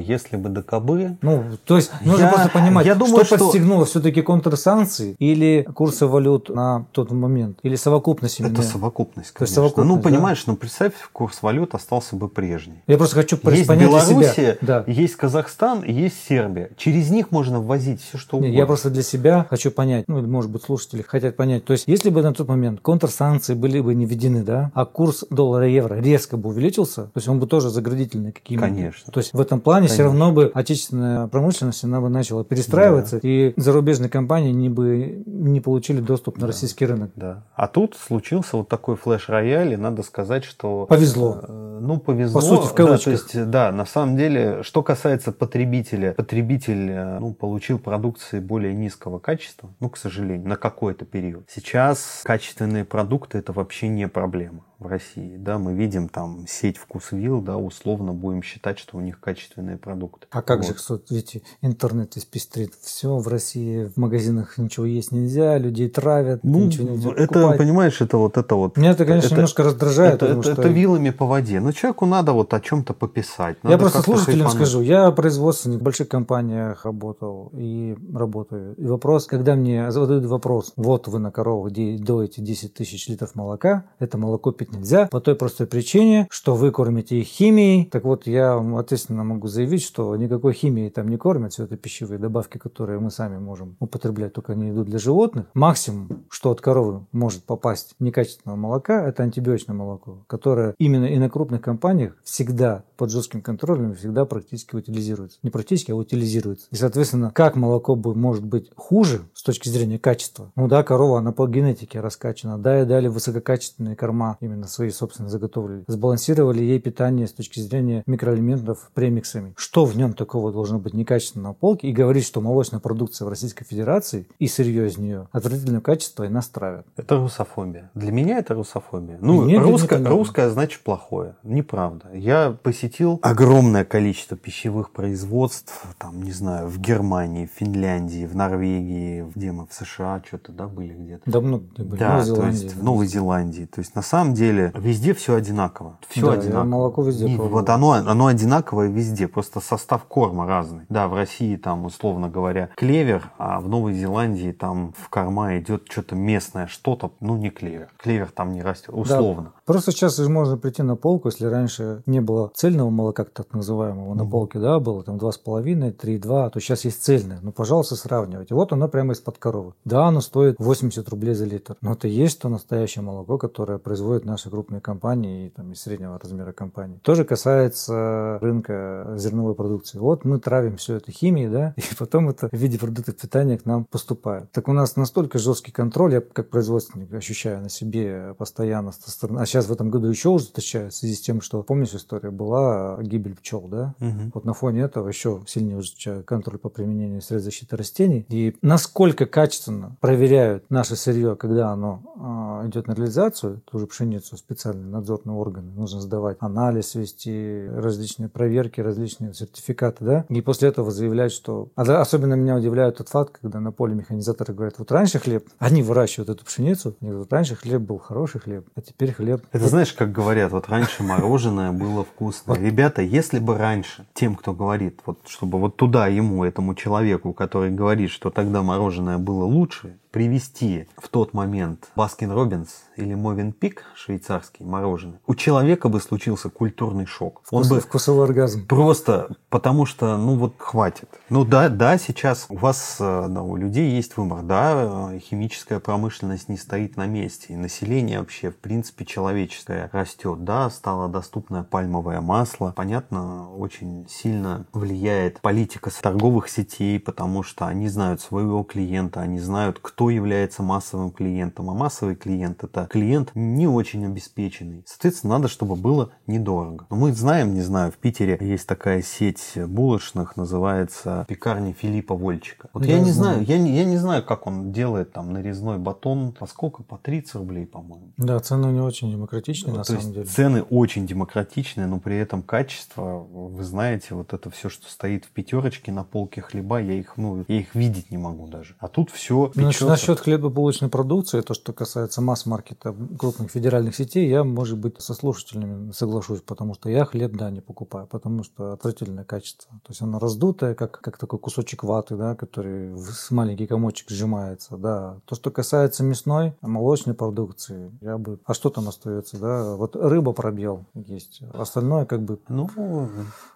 если бы до кобы.
Ну, то есть нужно я, просто понимать, я думаю, что, что подстегнуло все-таки контрсанкции или курсы валют на тот момент, или совокупность именно?
Это совокупность, конечно. совокупность, ну, понимаешь, да? ну представь, курс валют остался бы прежний.
Я просто хочу
есть Белоруссия, да. есть Казахстан, есть Сербия. Через них можно ввозить все, что угодно.
Нет, я просто для себя хочу понять, ну, может быть, слушатели хотят понять. То есть, если бы на тот момент контрсанкции были бы не введены, да, а курс доллара и евро резко бы увеличился, то есть он бы тоже заградительный какими-то.
Конечно.
То есть в этом плане Конечно. все равно бы отечественная промышленность, она бы начала перестраиваться, да. и зарубежные компании не бы не получили доступ на да. российский рынок.
Да. А тут случился вот такой флеш-рояль, и надо сказать, что...
Повезло.
Э, ну, повезло.
По сути, в кавычках.
Да, то есть, да, на самом деле, что касается потребителя, потребитель э, ну, получил продукции более низкого качества, ну, к сожалению, на какой-то период. Сейчас качественные продукты это вообще не проблема в России. Да, мы видим там сеть вкусвилл, да, условно будем считать, что у них качественные продукты.
А как вот. же, видите, интернет испестрит все в России, в магазинах ничего есть нельзя, людей травят,
ну,
ничего нельзя
это, покупать. понимаешь, это вот это вот.
Меня это, конечно, это, немножко раздражает.
Это, это,
что...
это вилами по воде. Но человеку надо вот о чем-то пописать. Надо
я просто слушателям хайпануть. скажу, я производственник в больших компаниях работал и работаю. И вопрос, когда мне задают вопрос, вот вы на коровах доите 10 тысяч литров молока, это молоко пить нельзя по той простой причине, что вы кормите их химией. Так вот, я ответственно могу заявить, что никакой химией там не кормят. Все это пищевые добавки, которые мы сами можем употреблять, только они идут для животных. Максимум, что от коровы может попасть некачественного молока, это антибиотичное молоко, которое именно и на крупных компаниях всегда под жестким контролем всегда практически утилизируется. Не практически, а утилизируется. И, соответственно, как молоко может быть хуже с точки зрения качества? Ну да, корова, она по генетике раскачана. Да, и дали высококачественные корма, именно свои собственно заготовили. Сбалансировали ей питание с точки зрения микроэлементов премиксами. Что в нем такого должно быть некачественного полки? И говорить, что молочная продукция в Российской Федерации и сырье из нее отвратительного качества и нас травят.
Это русофобия. Для меня это русофобия. Ну, Нет, русское, русское значит плохое. Неправда. Я посетил огромное количество пищевых производств, там, не знаю, в Германии, в Финляндии, в Норвегии, где мы, в США что-то, да, были где-то?
Да, много где
были. Да, то есть в Новой Зеландии. То есть на самом деле везде все одинаково. Все
да,
одинаково.
молоко везде.
И вот оно, оно одинаковое везде, просто состав корма разный. Да, в России там, условно говоря, клевер, а в Новой Зеландии там в корма идет что-то местное, что-то, ну не клевер. Клевер там не растет, условно.
Просто сейчас же можно прийти на полку, если раньше не было цельного молока, так называемого, на полке, да, было там 2,5, 3,2, то сейчас есть цельное. Ну, пожалуйста, сравнивайте. Вот оно прямо из-под коровы. Да, оно стоит 80 рублей за литр, но это есть то настоящее молоко, которое производят наши крупные компании и там, из среднего размера компании. Тоже касается рынка зерновой продукции. Вот мы травим все это химией, да, и потом это в виде продуктов питания к нам поступает. Так у нас настолько жесткий контроль, я как производственник ощущаю на себе постоянно со стороны. А сейчас в этом году еще ужесточаю в связи с тем, что, помнишь, история была гибель пчел, да? Угу. Вот на фоне этого еще сильнее ужесточаю контроль по применению средств защиты растений. И насколько качественно проверяют наше сырье, когда оно э, идет на реализацию, ту же пшеницу, специальные надзорные органы, нужно сдавать анализ, вести различные проверки, различные сертификаты, да? И после этого заявлять, что... А особенно меня удивляет тот факт, когда на поле механизаторы говорят, вот раньше хлеб, они выращивают эту пшеницу, и вот раньше хлеб был хороший хлеб, а теперь хлеб...
Это знаешь, как говорят, вот раньше мороженое было вкусно. Ребята, если бы раньше тем, кто говорит, вот чтобы вот туда ему, этому человеку, который говорит, что тогда мороженое было лучше, привести в тот момент Baskin Robbins или Mövenpick, швейцарский мороженое, у человека бы случился культурный шок.
Он Вкус, бы вкусовой оргазм.
Просто потому что, ну вот хватит. Ну да, да, сейчас у вас, э, да, у людей есть выбор, да, э, химическая промышленность не стоит на месте, и население вообще, в принципе, человеческое растет, да, стало доступное пальмовое масло. Понятно, очень сильно влияет политика торговых сетей, потому что они знают своего клиента, они знают, кто является массовым клиентом. А массовый клиент это клиент не очень обеспеченный. Соответственно, надо, чтобы было недорого. Но мы знаем, не знаю, в Питере есть такая сеть булочных, называется пекарня Филиппа Вольчика. Вот я, я не знаю, я не, я не знаю, как он делает там нарезной батон. По сколько? По 30 рублей, по-моему.
Да, цены не очень демократичные,
ну,
на самом деле.
Цены очень демократичные, но при этом качество, вы знаете, вот это все, что стоит в пятерочке на полке хлеба, я их, ну, я их видеть не могу даже. А тут все
печется. Насчет хлебобулочной продукции, то, что касается масс-маркета крупных федеральных сетей, я, может быть, со слушателями соглашусь, потому что я хлеб, да, не покупаю, потому что отвратительное качество. То есть оно раздутое, как, как такой кусочек ваты, да, который в маленький комочек сжимается, да. То, что касается мясной, молочной продукции, я бы... А что там остается, да? Вот рыба пробел есть. Остальное как бы...
Ну,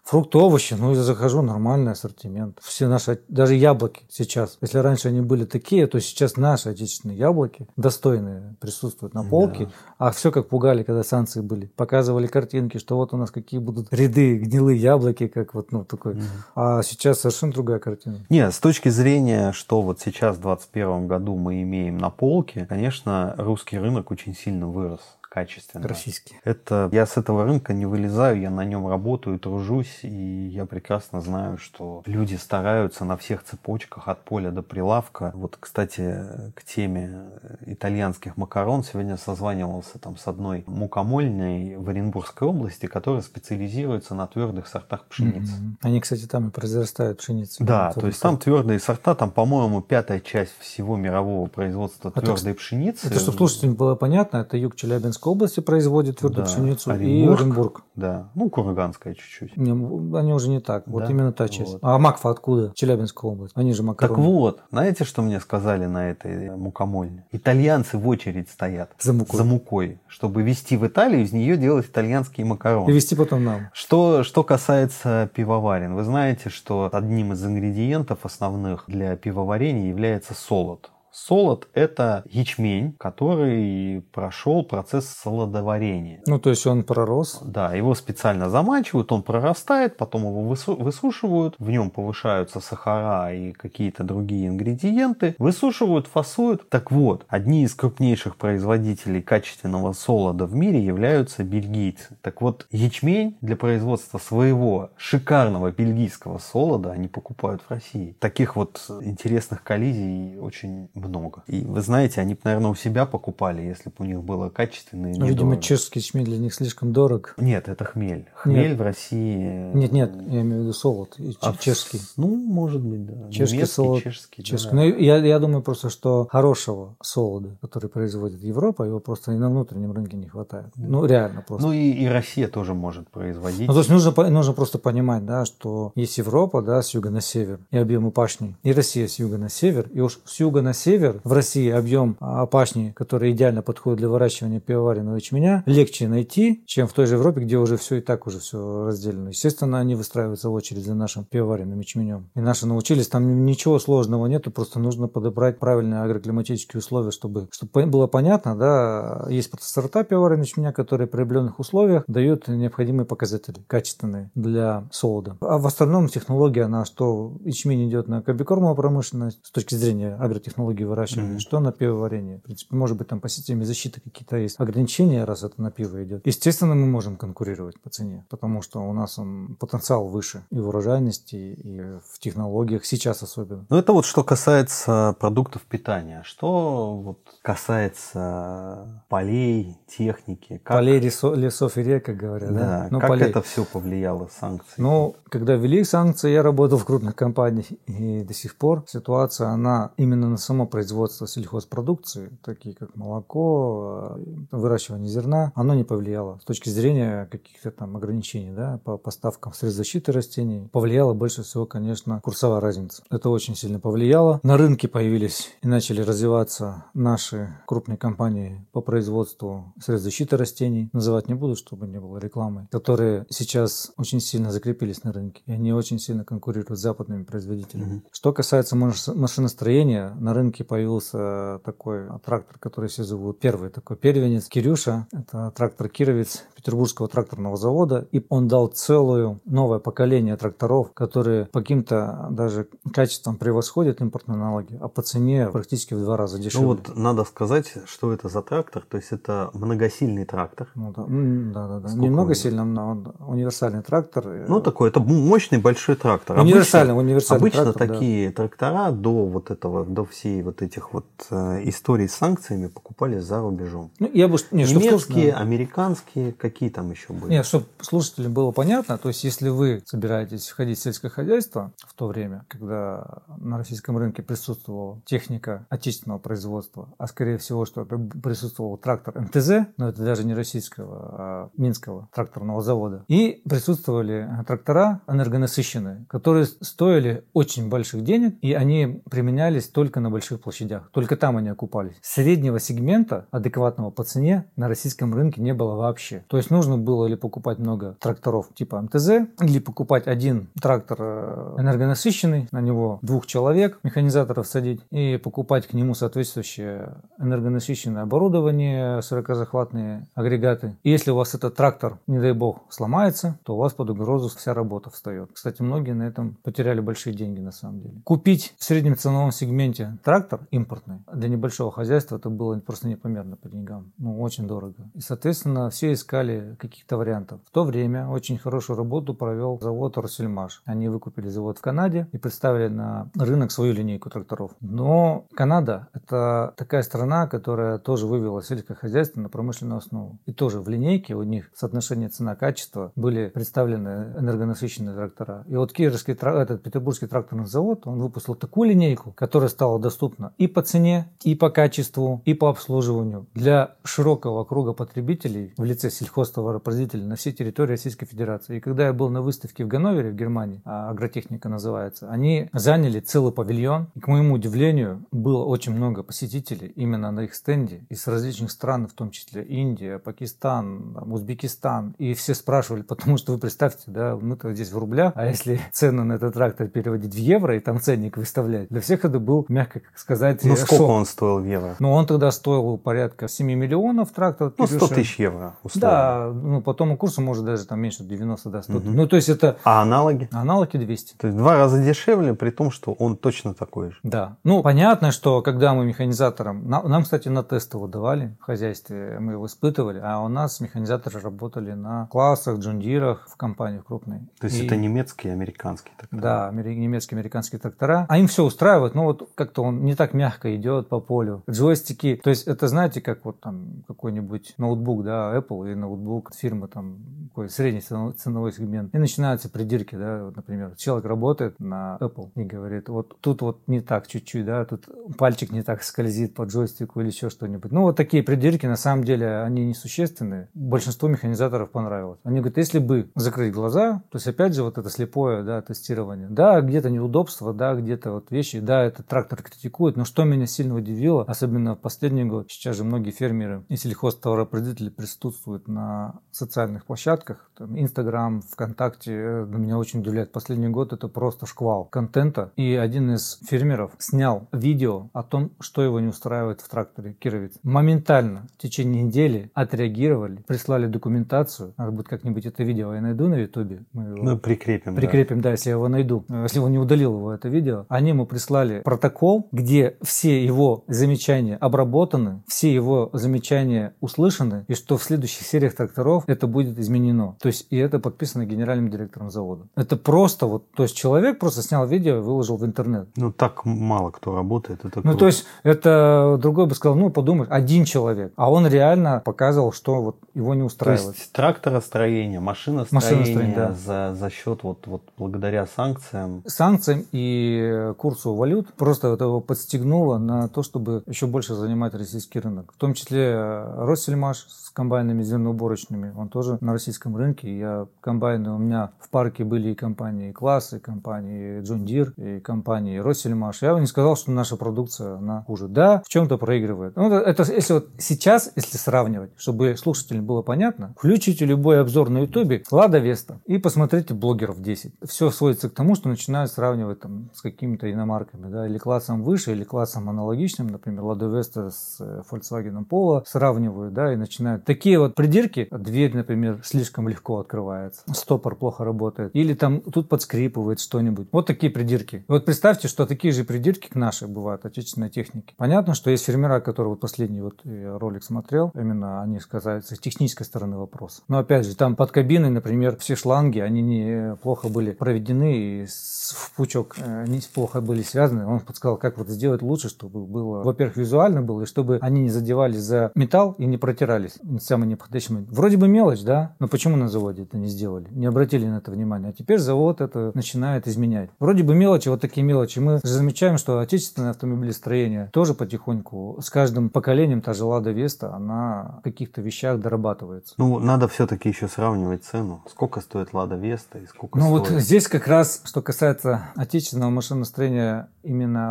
фрукты, овощи, ну, я захожу, нормальный ассортимент. Все наши, даже яблоки сейчас, если раньше они были такие, то сейчас сейчас наши отечественные яблоки достойные присутствуют на полке, да. а все как пугали, когда санкции были. Показывали картинки, что вот у нас какие будут ряды гнилые яблоки, как вот, ну, такой. Угу. А сейчас совершенно другая картина.
Нет, с точки зрения, что вот сейчас в 2021 году мы имеем на полке, конечно, русский рынок очень сильно вырос качественно.
Российский.
Это я с этого рынка не вылезаю, я на нем работаю, тружусь, и я прекрасно знаю, что люди стараются на всех цепочках от поля до прилавка. Вот, кстати, к теме итальянских макарон сегодня созванивался там с одной мукомольной в Оренбургской области, которая специализируется на твердых сортах пшеницы. Mm-hmm.
Они, кстати, там и произрастают пшеницу.
Да, то есть там твердые сорта, там, по-моему, пятая часть всего мирового производства а твердой это, пшеницы.
Это, чтобы слушателям было понятно, это юг Челябинска Челябинской области производит твердую да. пшеницу Оренбург, и Оренбург.
Да, ну Курганская чуть-чуть.
Не, они уже не так, вот да? именно та часть. Вот. А Макфа откуда? Челябинская область. Они же макароны.
Так вот, знаете, что мне сказали на этой мукомольне? Итальянцы в очередь стоят.
За мукой.
За мукой, чтобы везти в Италию, из нее делать итальянские макароны.
И везти потом нам.
Что, что касается пивоварен, вы знаете, что одним из ингредиентов основных для пивоварения является солод. Солод – это ячмень, который прошел процесс солодоварения.
Ну, то есть он пророс?
Да, его специально замачивают, он прорастает, потом его высушивают, в нем повышаются сахара и какие-то другие ингредиенты, высушивают, фасуют. Так вот, одни из крупнейших производителей качественного солода в мире являются бельгийцы. Так вот, ячмень для производства своего шикарного бельгийского солода они покупают в России. Таких вот интересных коллизий очень много. И вы знаете, они бы, наверное, у себя покупали, если бы у них было качественное
ну, Видимо, чешский чмель для них слишком дорог.
Нет, это хмель. Хмель нет. в России...
Нет, нет, я имею в виду солод. А чешский.
Ну, может быть, да.
Чешский Немецкий, солод. Чешский, чешский. Да. Ну, я, я думаю просто, что хорошего солода, который производит Европа, его просто и на внутреннем рынке не хватает. Ну, реально просто.
Ну, и, и Россия тоже может производить.
Ну, то есть нужно, нужно просто понимать, да, что есть Европа, да, с юга на север, и объемы пашни, и Россия с юга на север, и уж с юга на север север. В России объем а, пашни, который идеально подходит для выращивания пивоваренного ячменя, легче найти, чем в той же Европе, где уже все и так уже все разделено. Естественно, они выстраиваются в очередь за нашим пивоваренным ячменем. И наши научились, там ничего сложного нету, просто нужно подобрать правильные агроклиматические условия, чтобы, чтобы было понятно, да, есть сорта пивоваренного ячменя, которые при определенных условиях дают необходимые показатели качественные для солода. А в остальном технология, она что ячмень идет на комбикормовую промышленность с точки зрения агротехнологии выращивания, mm-hmm. что на пивоварение. В принципе, может быть, там по системе защиты какие-то есть ограничения, раз это на пиво идет. Естественно, мы можем конкурировать по цене, потому что у нас он потенциал выше и в урожайности, и в технологиях, сейчас особенно.
Ну, это вот что касается продуктов питания. Что вот касается полей, техники?
Как... Полей, лесов и рек, как говорят.
Да,
да?
Ну, как полей. это все повлияло, санкции?
Ну, когда ввели санкции, я работал в крупных компаниях, и до сих пор ситуация, она именно на само производство сельхозпродукции, такие как молоко, э, выращивание зерна, оно не повлияло с точки зрения каких-то там ограничений да, по поставкам средств защиты растений. Повлияло больше всего, конечно, курсовая разница. Это очень сильно повлияло. На рынке появились и начали развиваться наши крупные компании по производству средств защиты растений. Называть не буду, чтобы не было рекламы. Которые сейчас очень сильно закрепились на рынке. И они очень сильно конкурируют с западными производителями. Mm-hmm. Что касается машиностроения, на рынке появился такой трактор, который все зовут первый такой первенец Кирюша. Это трактор Кировец Петербургского тракторного завода. И он дал целую новое поколение тракторов, которые по каким-то даже качествам превосходят импортные аналоги, а по цене практически в два раза дешевле.
Ну вот надо сказать, что это за трактор. То есть это многосильный трактор.
Ну да, да, да. да. Немного сильно, но универсальный трактор.
Ну такой, это мощный большой трактор.
Универсальный, обычно, универсальный
Обычно
трактор,
такие
да.
трактора до вот этого, до всей вот этих вот э, историй с санкциями покупались за рубежом.
Ну, я бы, не,
Немецкие, да. американские, какие там еще были?
Нет, чтобы слушателям было понятно, то есть если вы собираетесь входить в сельское хозяйство в то время, когда на российском рынке присутствовала техника отечественного производства, а скорее всего, что присутствовал трактор МТЗ, но это даже не российского, а Минского тракторного завода, и присутствовали трактора энергонасыщенные, которые стоили очень больших денег, и они применялись только на больших площадях. Только там они окупались. Среднего сегмента, адекватного по цене, на российском рынке не было вообще. То есть нужно было или покупать много тракторов типа МТЗ, или покупать один трактор э, энергонасыщенный, на него двух человек, механизаторов садить, и покупать к нему соответствующее энергонасыщенное оборудование, сорокозахватные агрегаты. И если у вас этот трактор, не дай бог, сломается, то у вас под угрозу вся работа встает. Кстати, многие на этом потеряли большие деньги на самом деле. Купить в среднем ценовом сегменте трактор импортный для небольшого хозяйства это было просто непомерно по деньгам. Ну, очень дорого. И, соответственно, все искали каких-то вариантов. В то время очень хорошую работу провел завод Россельмаш. Они выкупили завод в Канаде и представили на рынок свою линейку тракторов. Но Канада – это такая страна, которая тоже вывела сельское хозяйство на промышленную основу. И тоже в линейке у них соотношение цена-качество были представлены энергонасыщенные трактора. И вот Кировский, этот Петербургский тракторный завод, он выпустил такую линейку, которая стала доступна и по цене, и по качеству, и по обслуживанию для широкого круга потребителей в лице сельхозтоваропроизводителей на всей территории Российской Федерации. И когда я был на выставке в Ганновере, в Германии, а агротехника называется, они заняли целый павильон. И, к моему удивлению, было очень много посетителей именно на их стенде из различных стран, в том числе Индия, Пакистан, Узбекистан. И все спрашивали, потому что вы представьте, да, мы-то здесь в рублях, а если цену на этот трактор переводить в евро и там ценник выставлять, для всех это был, мягко сказать,
Ну, сколько шок. он стоил в евро?
Ну, он тогда стоил порядка 7 миллионов трактор.
Ну, 100 тысяч евро.
Условно. Да, ну, по тому курсу может даже там меньше 90 до 100. Угу. Ну, то есть это...
А аналоги?
Аналоги 200.
То есть два раза дешевле, при том, что он точно такой же.
Да. Ну, понятно, что когда мы механизатором... Нам, кстати, на тест его давали в хозяйстве, мы его испытывали, а у нас механизаторы работали на классах, джундирах в компаниях крупной.
То есть и... это немецкие, американские
трактора? Да, немецкие, американские трактора. А им все устраивает, но вот как-то он не так мягко идет по полю. Джойстики, то есть это знаете, как вот там какой-нибудь ноутбук, да, Apple и ноутбук фирмы там какой средний ценовой сегмент. И начинаются придирки, да, вот, например, человек работает на Apple и говорит, вот тут вот не так чуть-чуть, да, тут пальчик не так скользит по джойстику или еще что-нибудь. Ну, вот такие придирки, на самом деле, они несущественные. Большинству механизаторов понравилось. Они говорят, если бы закрыть глаза, то есть, опять же, вот это слепое, да, тестирование, да, где-то неудобство, да, где-то вот вещи, да, этот трактор критикует публикуют. Но что меня сильно удивило, особенно в последний год, сейчас же многие фермеры и сельхозтоваропроизводители присутствуют на социальных площадках, там, Инстаграм, ВКонтакте, э, меня очень удивляет. Последний год это просто шквал контента. И один из фермеров снял видео о том, что его не устраивает в тракторе Кировец. Моментально в течение недели отреагировали, прислали документацию. Надо будет как-нибудь это видео я найду на ютубе.
Мы его ну, прикрепим.
Прикрепим, да. да, если я его найду. Если он не удалил его, это видео. Они ему прислали протокол, где все его замечания обработаны, все его замечания услышаны, и что в следующих сериях тракторов это будет изменено. То есть, и это подписано генеральным директором завода. Это просто вот, то есть человек просто снял видео и выложил в интернет.
Ну, так мало кто работает. Это
ну, то есть, это другой бы сказал, ну, подумай, один человек. А он реально показывал, что вот его не устраивает. То есть,
тракторостроение, машиностроение, машиностроение да. за, за счет вот, вот благодаря санкциям.
Санкциям и курсу валют просто это его подстегнуло на то, чтобы еще больше занимать российский рынок. В том числе Россельмаш с комбайнами зерноуборочными, он тоже на российском рынке. Я комбайны, у меня в парке были и компании Класс, и компании John Deere, и компании Россельмаш. Я бы не сказал, что наша продукция, она хуже. Да, в чем-то проигрывает. Ну, это если вот сейчас, если сравнивать, чтобы слушателям было понятно, включите любой обзор на ютубе Лада Веста и посмотрите блогеров 10. Все сводится к тому, что начинают сравнивать там с какими-то иномарками, да, или классом выше, или классом аналогичным, например, Лада Веста с э, Volkswagen Polo сравнивают, да, и начинают Такие вот придирки, дверь, например, слишком легко открывается, стопор плохо работает, или там тут подскрипывает что-нибудь. Вот такие придирки. Вот представьте, что такие же придирки к нашей бывают, отечественной технике. Понятно, что есть фермера, которые вот последний вот ролик смотрел, именно они с технической стороны вопроса. Но опять же, там под кабиной, например, все шланги, они не плохо были проведены и в пучок э, они плохо были связаны. Он подсказал, как вот сделать лучше, чтобы было, во-первых, визуально было, и чтобы они не задевались за металл и не протирались самый необходимый. Вроде бы мелочь, да, но почему на заводе это не сделали? Не обратили на это внимание. А теперь завод это начинает изменять. Вроде бы мелочи, вот такие мелочи. Мы замечаем, что отечественное автомобилестроение тоже потихоньку, с каждым поколением, та же Лада Веста, она в каких-то вещах дорабатывается.
Ну, надо все-таки еще сравнивать цену. Сколько стоит Лада Веста и сколько
ну,
стоит...
Ну, вот здесь как раз, что касается отечественного машиностроения, именно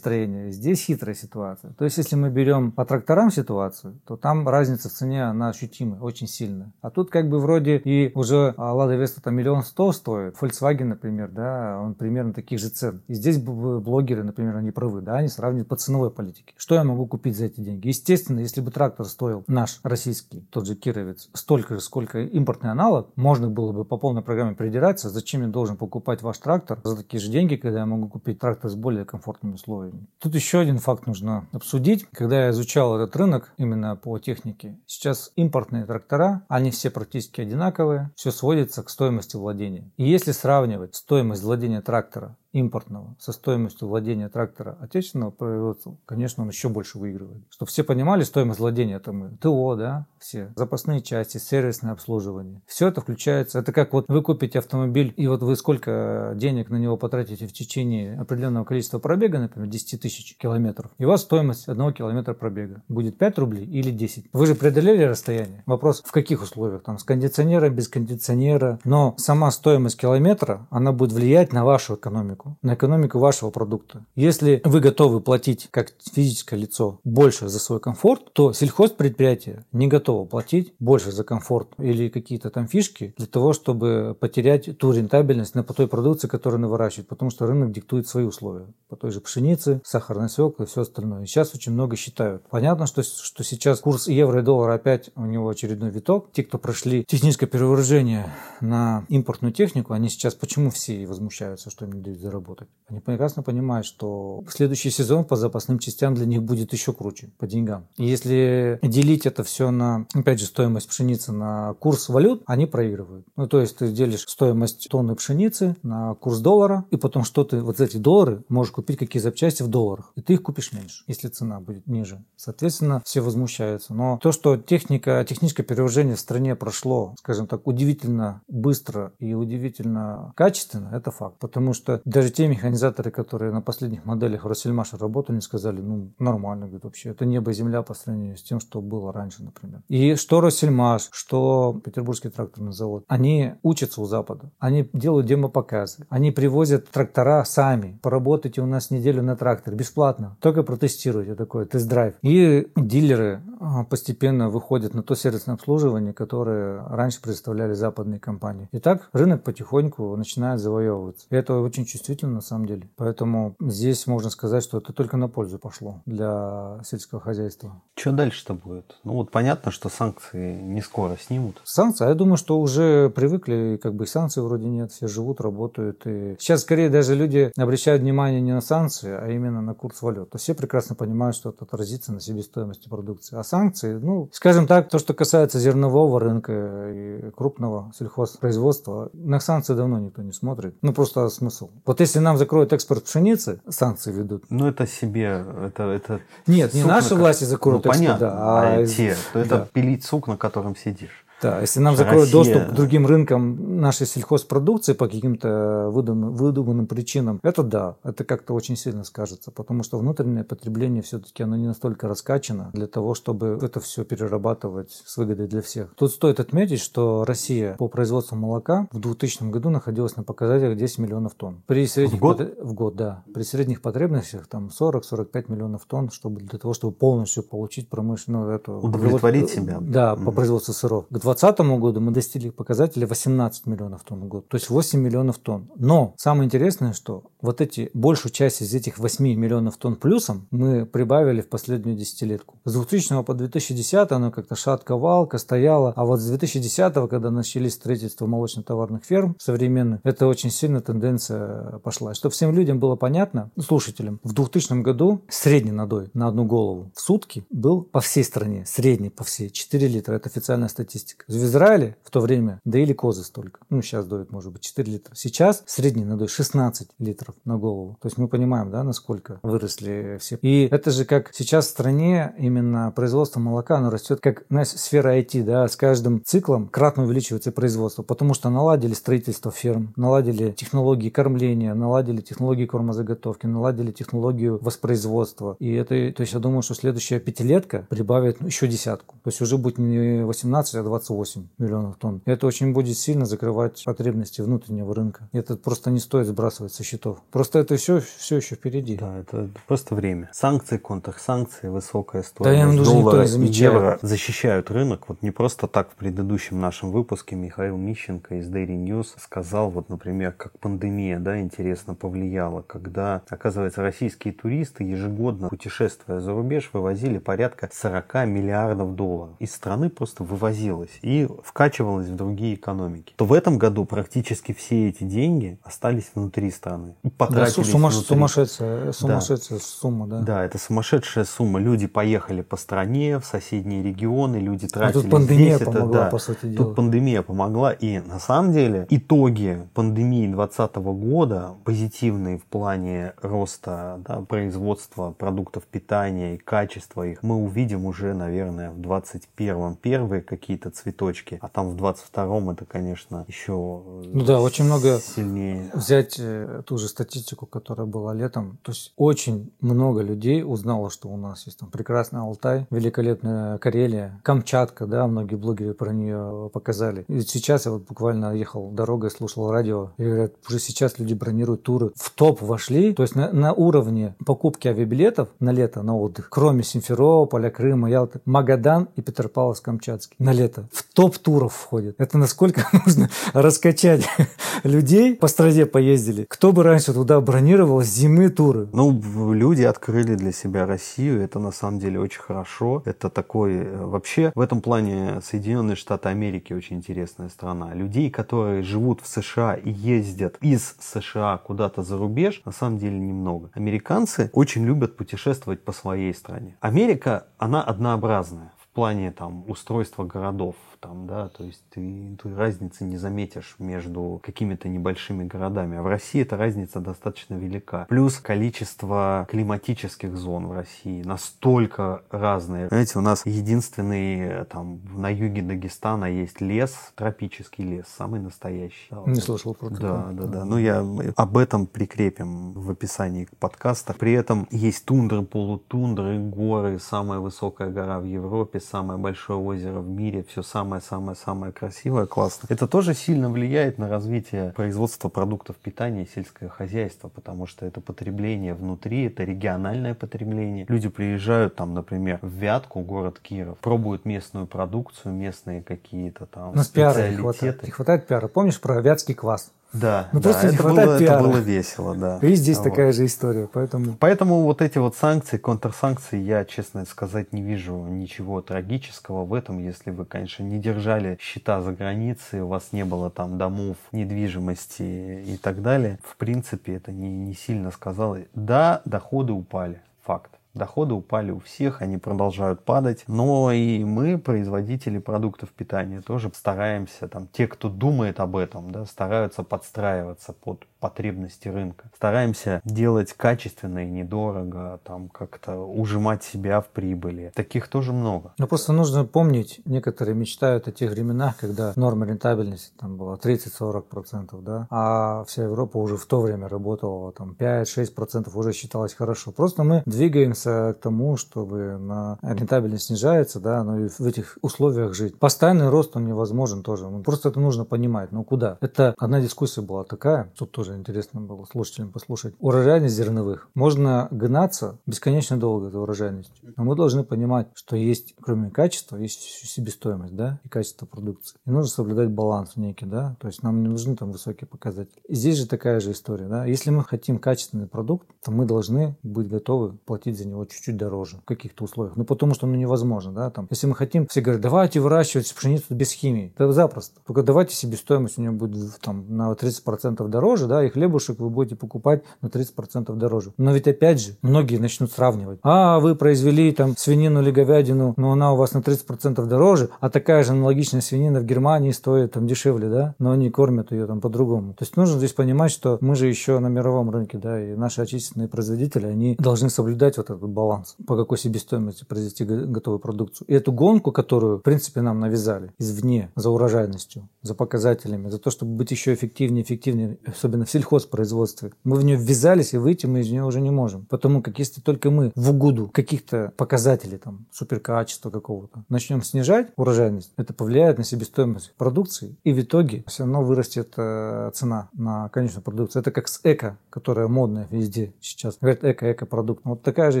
автомобилестроения, здесь хитрая ситуация. То есть, если мы берем по тракторам ситуацию, то там разница в цене она ощутимая, очень сильная. А тут как бы вроде и уже Лада Веста там миллион сто стоит. Volkswagen, например, да, он примерно таких же цен. И здесь блогеры, например, они правы, да, они сравнивают по ценовой политике. Что я могу купить за эти деньги? Естественно, если бы трактор стоил наш российский, тот же Кировец, столько же, сколько импортный аналог, можно было бы по полной программе придираться, зачем я должен покупать ваш трактор за такие же деньги, когда я могу купить трактор с более комфортными условиями. Тут еще один факт нужно обсудить. Когда я изучал этот рынок именно по технике, сейчас импортные трактора, они все практически одинаковые, все сводится к стоимости владения. И если сравнивать стоимость владения трактора импортного со стоимостью владения трактора отечественного производства, конечно, он еще больше выигрывает. Чтобы все понимали, стоимость владения мы ТО, да, все, запасные части, сервисное обслуживание. Все это включается. Это как вот вы купите автомобиль, и вот вы сколько денег на него потратите в течение определенного количества пробега, например, 10 тысяч километров, и у вас стоимость одного километра пробега будет 5 рублей или 10. Вы же преодолели расстояние. Вопрос, в каких условиях? Там с кондиционера, без кондиционера. Но сама стоимость километра, она будет влиять на вашу экономику экономику, на экономику вашего продукта. Если вы готовы платить как физическое лицо больше за свой комфорт, то сельхозпредприятие не готово платить больше за комфорт или какие-то там фишки для того, чтобы потерять ту рентабельность на той продукции, которую она выращивает, потому что рынок диктует свои условия. По той же пшенице, сахарной свеклы и все остальное. И сейчас очень много считают. Понятно, что, что сейчас курс евро и доллара опять у него очередной виток. Те, кто прошли техническое перевооружение на импортную технику, они сейчас почему все возмущаются, что им не дают заработать. Они прекрасно понимают, что следующий сезон по запасным частям для них будет еще круче по деньгам. И если делить это все на, опять же, стоимость пшеницы на курс валют, они проигрывают. Ну, то есть ты делишь стоимость тонны пшеницы на курс доллара, и потом что ты вот за эти доллары можешь купить какие запчасти в долларах. И ты их купишь меньше, если цена будет ниже. Соответственно, все возмущаются. Но то, что техника, техническое перевожение в стране прошло, скажем так, удивительно быстро и удивительно качественно, это факт. Потому что до Даже те механизаторы, которые на последних моделях Россельмаша работали, сказали, ну, нормально, говорит, вообще. Это небо и земля по сравнению с тем, что было раньше, например. И что Россельмаш, что Петербургский тракторный завод, они учатся у Запада. Они делают демопоказы. Они привозят трактора сами. Поработайте у нас неделю на тракторе бесплатно. Только протестируйте такой тест-драйв. И дилеры а, постепенно выходят на то сервисное обслуживание, которое раньше представляли западные компании. И так рынок потихоньку начинает завоевываться. И это очень чувствительно на самом деле. Поэтому здесь можно сказать, что это только на пользу пошло для сельского хозяйства.
Что дальше-то будет? Ну вот понятно, что санкции не скоро снимут.
Санкции? А я думаю, что уже привыкли, как бы санкций вроде нет, все живут, работают. И сейчас скорее даже люди обращают внимание не на санкции, а именно на курс валют. То все прекрасно понимают, что это отразится на себестоимости продукции. А санкции, ну, скажем так, то, что касается зернового рынка и крупного сельхозпроизводства, на санкции давно никто не смотрит. Ну, просто смысл. Вот если нам закроют экспорт пшеницы, санкции ведут.
Ну, это себе, это... это
Нет, не наши власти закроют
ну,
экспорт,
понятно,
да, а,
а те, то это да. пилить сук, на котором сидишь.
Да, если нам закроют Россия... доступ к другим рынкам нашей сельхозпродукции по каким-то выдуманным, выдуманным причинам, это да, это как-то очень сильно скажется, потому что внутреннее потребление все-таки оно не настолько раскачано для того, чтобы это все перерабатывать с выгодой для всех. Тут стоит отметить, что Россия по производству молока в 2000 году находилась на показателях 10 миллионов тонн. При средних
в год?
Под... В год, да. При средних потребностях там 40-45 миллионов тонн, чтобы для того, чтобы полностью получить промышленную эту...
Удовлетворить себя.
Да, по производству сыров. К 2020 году мы достигли показателя 18 миллионов тонн в год, то есть 8 миллионов тонн. Но самое интересное, что вот эти большую часть из этих 8 миллионов тонн плюсом мы прибавили в последнюю десятилетку. С 2000 по 2010 оно как-то шатко валка стояла, а вот с 2010, когда начались строительство молочно-товарных ферм современных, это очень сильно тенденция пошла. Чтобы всем людям было понятно, слушателям, в 2000 году средний надой на одну голову в сутки был по всей стране, средний по всей, 4 литра, это официальная статистика. В Израиле в то время доили козы столько. Ну, сейчас доят, может быть, 4 литра. Сейчас средний надой 16 литров на голову. То есть мы понимаем, да, насколько выросли все. И это же как сейчас в стране именно производство молока, оно растет как, знаешь, сфера IT, да, с каждым циклом кратно увеличивается производство, потому что наладили строительство ферм, наладили технологии кормления, наладили технологии кормозаготовки, наладили технологию воспроизводства. И это, то есть я думаю, что следующая пятилетка прибавит еще десятку. То есть уже будет не 18, а 28 миллионов тонн. Это очень будет сильно закрывать потребности внутреннего рынка. Это просто не стоит сбрасывать со счетов. Просто это все, все еще впереди.
Да, это просто время. Санкции, контрсанкции, высокая стоимость
да,
доллара и евро защищают рынок. Вот не просто так в предыдущем нашем выпуске Михаил Мищенко из Dairy News сказал, вот, например, как пандемия, да, интересно повлияла, когда, оказывается, российские туристы ежегодно, путешествуя за рубеж, вывозили порядка 40 миллиардов долларов. Из страны просто вывозилось. И вкачивалось в другие экономики, то в этом году практически все эти деньги остались внутри страны. Потратились
да, сумаш,
внутри.
Сумасшедшая, сумасшедшая да. сумма, да.
Да, это сумасшедшая сумма. Люди поехали по стране, в соседние регионы, люди тратили а
тут пандемия
здесь.
помогла,
это, да,
по сути
тут
дела.
пандемия помогла. И на самом деле итоги пандемии 2020 года позитивные в плане роста да, производства продуктов питания и качества их мы увидим уже, наверное, в 2021 первые какие-то цветочки а там в 22-м это, конечно, еще
ну да, очень много
сильнее.
Взять э, ту же статистику, которая была летом, то есть очень много людей узнало, что у нас есть там прекрасный Алтай, великолепная Карелия, Камчатка, да, многие блогеры про нее показали. И сейчас я вот буквально ехал дорогой, слушал радио, и говорят, уже сейчас люди бронируют туры. В топ вошли, то есть на, на уровне покупки авиабилетов на лето, на отдых, кроме Симферополя, Крыма, Ялты, Магадан и Петропавловск-Камчатский на лето. В топ туров входит. Это насколько нужно раскачать людей по стране поездили. Кто бы раньше туда бронировал зимы туры?
Ну, люди открыли для себя Россию. Это на самом деле очень хорошо. Это такой... Э, вообще, в этом плане Соединенные Штаты Америки очень интересная страна. Людей, которые живут в США и ездят из США куда-то за рубеж, на самом деле немного. Американцы очень любят путешествовать по своей стране. Америка, она однообразная плане там устройства городов, там, да, то есть ты, ты разницы не заметишь между какими-то небольшими городами. А в России эта разница достаточно велика. Плюс количество климатических зон в России настолько разные. Знаете, у нас единственный там на юге Дагестана есть лес, тропический лес, самый настоящий.
Не слышал про
такое. Да, да, да. Ну, я об этом прикрепим в описании подкаста. При этом есть тундры, полутундры, горы, самая высокая гора в Европе, самое большое озеро в мире, все самое-самое-самое красивое, классно. Это тоже сильно влияет на развитие производства продуктов питания и сельское хозяйство, потому что это потребление внутри, это региональное потребление. Люди приезжают там, например, в Вятку, город Киров, пробуют местную продукцию, местные какие-то там
Но специалитеты. Не хватает, не хватает пиара. Помнишь про вятский квас?
Да,
ну,
да,
просто
это,
не хватает
было,
пиара.
это было весело, да.
И здесь вот. такая же история, поэтому...
Поэтому вот эти вот санкции, контрсанкции, я, честно сказать, не вижу ничего трагического в этом, если вы, конечно, не держали счета за границей, у вас не было там домов, недвижимости и так далее. В принципе, это не, не сильно сказало. Да, доходы упали, факт. Доходы упали у всех, они продолжают падать. Но и мы, производители продуктов питания, тоже стараемся, там, те, кто думает об этом, да, стараются подстраиваться под потребности рынка. Стараемся делать качественно и недорого, там как-то ужимать себя в прибыли. Таких тоже много.
Но просто нужно помнить, некоторые мечтают о тех временах, когда норма рентабельности там была 30-40%, да, а вся Европа уже в то время работала там 5-6% уже считалось хорошо. Просто мы двигаемся к тому, чтобы на рентабельность снижается, да, но и в этих условиях жить. Постоянный рост он невозможен тоже. Просто это нужно понимать. Но куда? Это одна дискуссия была такая, тут тоже интересно было слушателям послушать. Урожайность зерновых. Можно гнаться бесконечно долго за урожайностью. Но мы должны понимать, что есть, кроме качества, есть себестоимость, да, и качество продукции. И нужно соблюдать баланс некий, да, то есть нам не нужны там высокие показатели. И здесь же такая же история, да. Если мы хотим качественный продукт, то мы должны быть готовы платить за него чуть-чуть дороже в каких-то условиях. Ну, потому что ну, невозможно, да, там. Если мы хотим, все говорят, давайте выращивать пшеницу без химии. Это запросто. Только давайте себестоимость у нее будет там на 30% дороже, да, и хлебушек вы будете покупать на 30% дороже. Но ведь опять же, многие начнут сравнивать. А, вы произвели там свинину или говядину, но она у вас на 30% дороже, а такая же аналогичная свинина в Германии стоит там дешевле, да, но они кормят ее там по-другому. То есть нужно здесь понимать, что мы же еще на мировом рынке, да, и наши отечественные производители, они должны соблюдать вот этот баланс, по какой себестоимости произвести готовую продукцию. И эту гонку, которую, в принципе, нам навязали извне за урожайностью, за показателями, за то, чтобы быть еще эффективнее, эффективнее, особенно в сельхозпроизводстве. Мы в нее ввязались, и выйти мы из нее уже не можем. Потому как если только мы в угоду каких-то показателей, там, суперкачества какого-то, начнем снижать урожайность, это повлияет на себестоимость продукции, и в итоге все равно вырастет э, цена на конечную продукцию. Это как с эко, которая модная везде сейчас. Говорят, эко-эко продукт. Вот такая же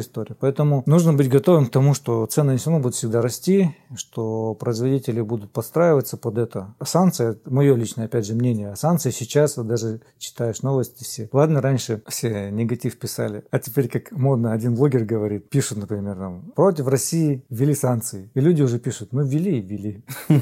история. Поэтому нужно быть готовым к тому, что цены все равно будут всегда расти, что производители будут подстраиваться под это. Санкции, мое личное, опять же, мнение, санкции сейчас, даже читаешь новости все. Ладно, раньше все негатив писали, а теперь, как модно, один блогер говорит, пишут, например, там, против России ввели санкции. И люди уже пишут, ну, ввели и ввели.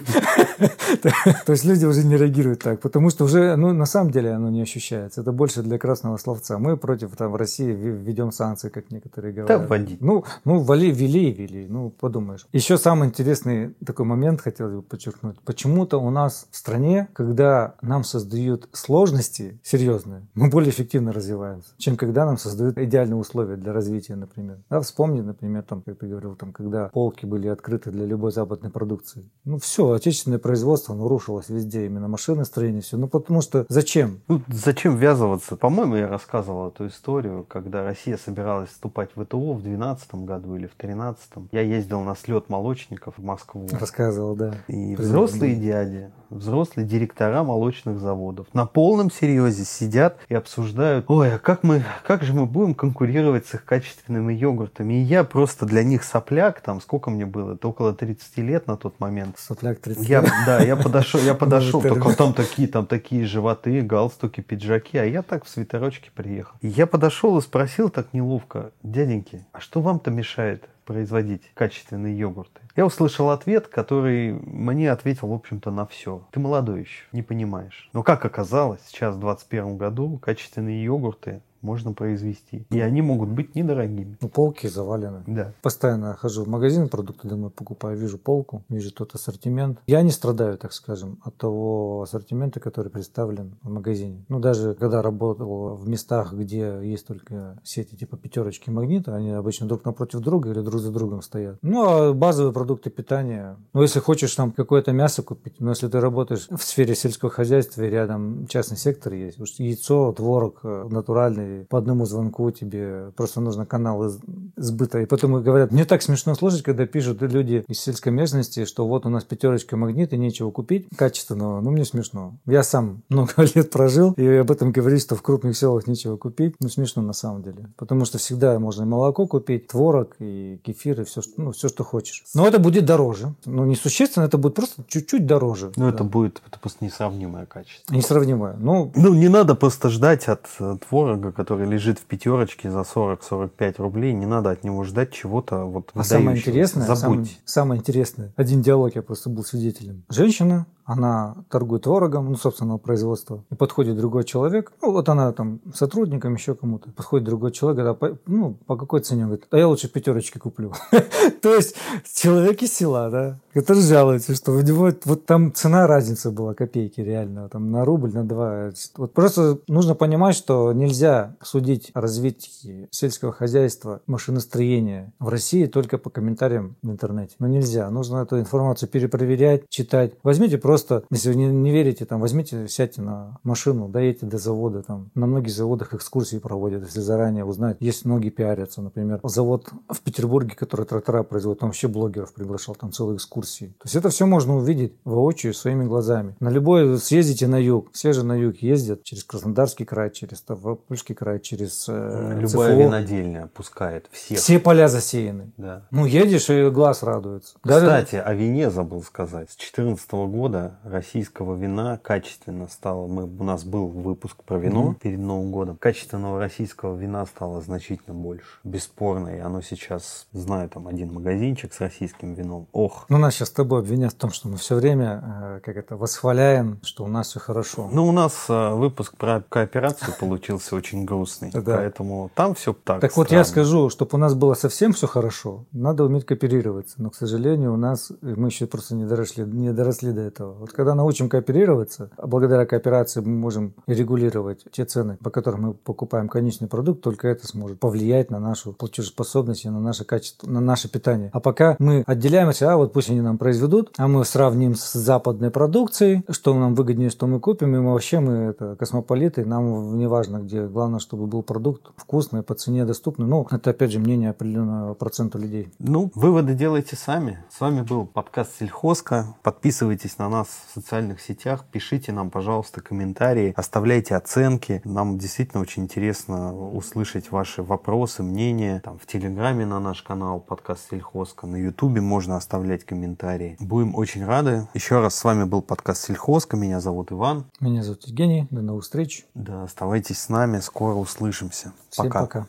То есть люди уже не реагируют так, потому что уже, ну, на самом деле оно не ощущается. Это больше для красного словца. Мы против там России введем санкции, как некоторые говорят.
Да, вводи.
Ну, ну, вали, ввели и ввели. Ну, подумаешь. Еще самый интересный такой момент хотел бы подчеркнуть. Почему-то у нас в стране, когда нам создают сложности серьезные. Мы более эффективно развиваемся, чем когда нам создают идеальные условия для развития, например. Да, вспомни, например, там, как ты говорил, там, когда полки были открыты для любой западной продукции. Ну все, отечественное производство, оно рушилось везде, именно машиностроение, все. Ну потому что зачем?
Ну, зачем ввязываться? По-моему, я рассказывал эту историю, когда Россия собиралась вступать в ВТО в 2012 году или в 2013. Я ездил на слет молочников в Москву.
Рассказывал, да.
И взрослые дяди, взрослые директора молочных заводов на полном серьезе сидят и обсуждают, ой, а как, мы, как же мы будем конкурировать с их качественными йогуртами? И я просто для них сопляк, там сколько мне было, это около 30 лет на тот момент.
Сопляк 30
я, Да, я подошел, я подошел, только там такие, там такие животы, галстуки, пиджаки, а я так в свитерочке приехал. Я подошел и спросил так неловко, дяденьки, а что вам-то мешает производить качественные йогурты? Я услышал ответ, который мне ответил, в общем-то, на все. Ты молодой еще, не понимаешь. Но как оказалось, сейчас в 2021 году качественные йогурты можно произвести. И они могут быть недорогими.
Ну, полки завалены.
Да.
Постоянно хожу в магазин, продукты домой покупаю, вижу полку, вижу тот ассортимент. Я не страдаю, так скажем, от того ассортимента, который представлен в магазине. Ну, даже когда работал в местах, где есть только сети типа пятерочки магнита, они обычно друг напротив друга или друг за другом стоят. Ну, а базовые продукты питания. Ну, если хочешь там какое-то мясо купить, но если ты работаешь в сфере сельского хозяйства и рядом частный сектор есть, яйцо, творог э, натуральный, по одному звонку тебе просто нужно канал из- сбыта. И потом говорят, мне так смешно слушать, когда пишут люди из сельской местности, что вот у нас пятерочка магнит и нечего купить качественного. Ну, мне смешно. Я сам много лет прожил, и об этом говорить, что в крупных селах нечего купить. Ну, смешно на самом деле. Потому что всегда можно и молоко купить, творог, и кефир, и все, что- ну, все, что хочешь. Но это будет дороже. Ну, не существенно, это будет просто чуть-чуть дороже.
Ну,
Да.
это будет это просто несравнимое качество.
Несравнимое. Ну,
Ну, не надо просто ждать от э, творога, который лежит в пятерочке за 40-45 рублей. Не надо от него ждать чего-то вот
А самое интересное, самое,
Забудь.
самое интересное, один диалог я просто был свидетелем. Женщина, она торгует творогом, ну, собственного производства, и подходит другой человек, ну, вот она там сотрудником, еще кому-то, подходит другой человек, говорит, а по, ну, по какой цене? Говорит, а я лучше пятерочки куплю. То есть человек из села, да, который жалуется, что у него вот там цена разница была, копейки реально, там на рубль, на два. Вот просто нужно понимать, что нельзя судить о развитии сельского хозяйства, машиностроения в России только по комментариям в интернете. Ну нельзя, нужно эту информацию перепроверять, читать. Возьмите просто, если вы не, не верите, там, возьмите, сядьте на машину, доедете до завода, там, на многих заводах экскурсии проводят, если заранее узнать. Есть многие пиарятся, например, завод в Петербурге, который трактора производит, он вообще блогеров приглашал, там целые экскурсии. То есть это все можно увидеть воочию своими глазами. На любой съездите на юг, все же на юг ездят через Краснодарский край, через Ставропольский край, через э,
Любая
ЦФО.
винодельня пускает всех.
Все поля засеяны.
Да.
Ну, едешь, и глаз радуется. Даже-
Кстати, о вине забыл сказать. С 2014 года российского вина качественно стало. Мы, у нас был выпуск про вино
Мгм.
перед Новым годом. Качественного российского вина стало значительно больше. Бесспорно. И оно сейчас, знаю, там один магазинчик с российским вином. Ох.
Ну, нас сейчас с тобой обвинят в том, что мы все время, э, как это, восхваляем, что у нас все хорошо.
Ну, у нас э, выпуск про кооперацию получился очень грустный. Поэтому там все так
Так вот я скажу, чтобы у нас было совсем все хорошо, надо уметь кооперироваться. Но, к сожалению, у нас э, мы еще просто не доросли, не доросли до этого. Вот когда научим кооперироваться, а благодаря кооперации мы можем регулировать те цены, по которым мы покупаем конечный продукт, только это сможет повлиять на нашу платежеспособность и на наше качество, на наше питание. А пока мы отделяемся, а вот пусть они нам произведут, а мы сравним с западной продукцией, что нам выгоднее, что мы купим, и мы вообще мы это космополиты, нам не важно где, главное, чтобы был продукт вкусный, по цене доступный. Ну, это опять же мнение определенного процента людей.
Ну, выводы делайте сами. С вами был подкаст Сельхозка. Подписывайтесь на нас в социальных сетях, пишите нам, пожалуйста, комментарии, оставляйте оценки. Нам действительно очень интересно услышать ваши вопросы, мнения. Там в Телеграме на наш канал подкаст Сельхозка, на Ютубе можно оставлять комментарии. Будем очень рады. Еще раз с вами был подкаст Сельхозка. Меня зовут Иван.
Меня зовут Евгений. До новых встреч.
Да, оставайтесь с нами, скоро услышимся.
Всем пока.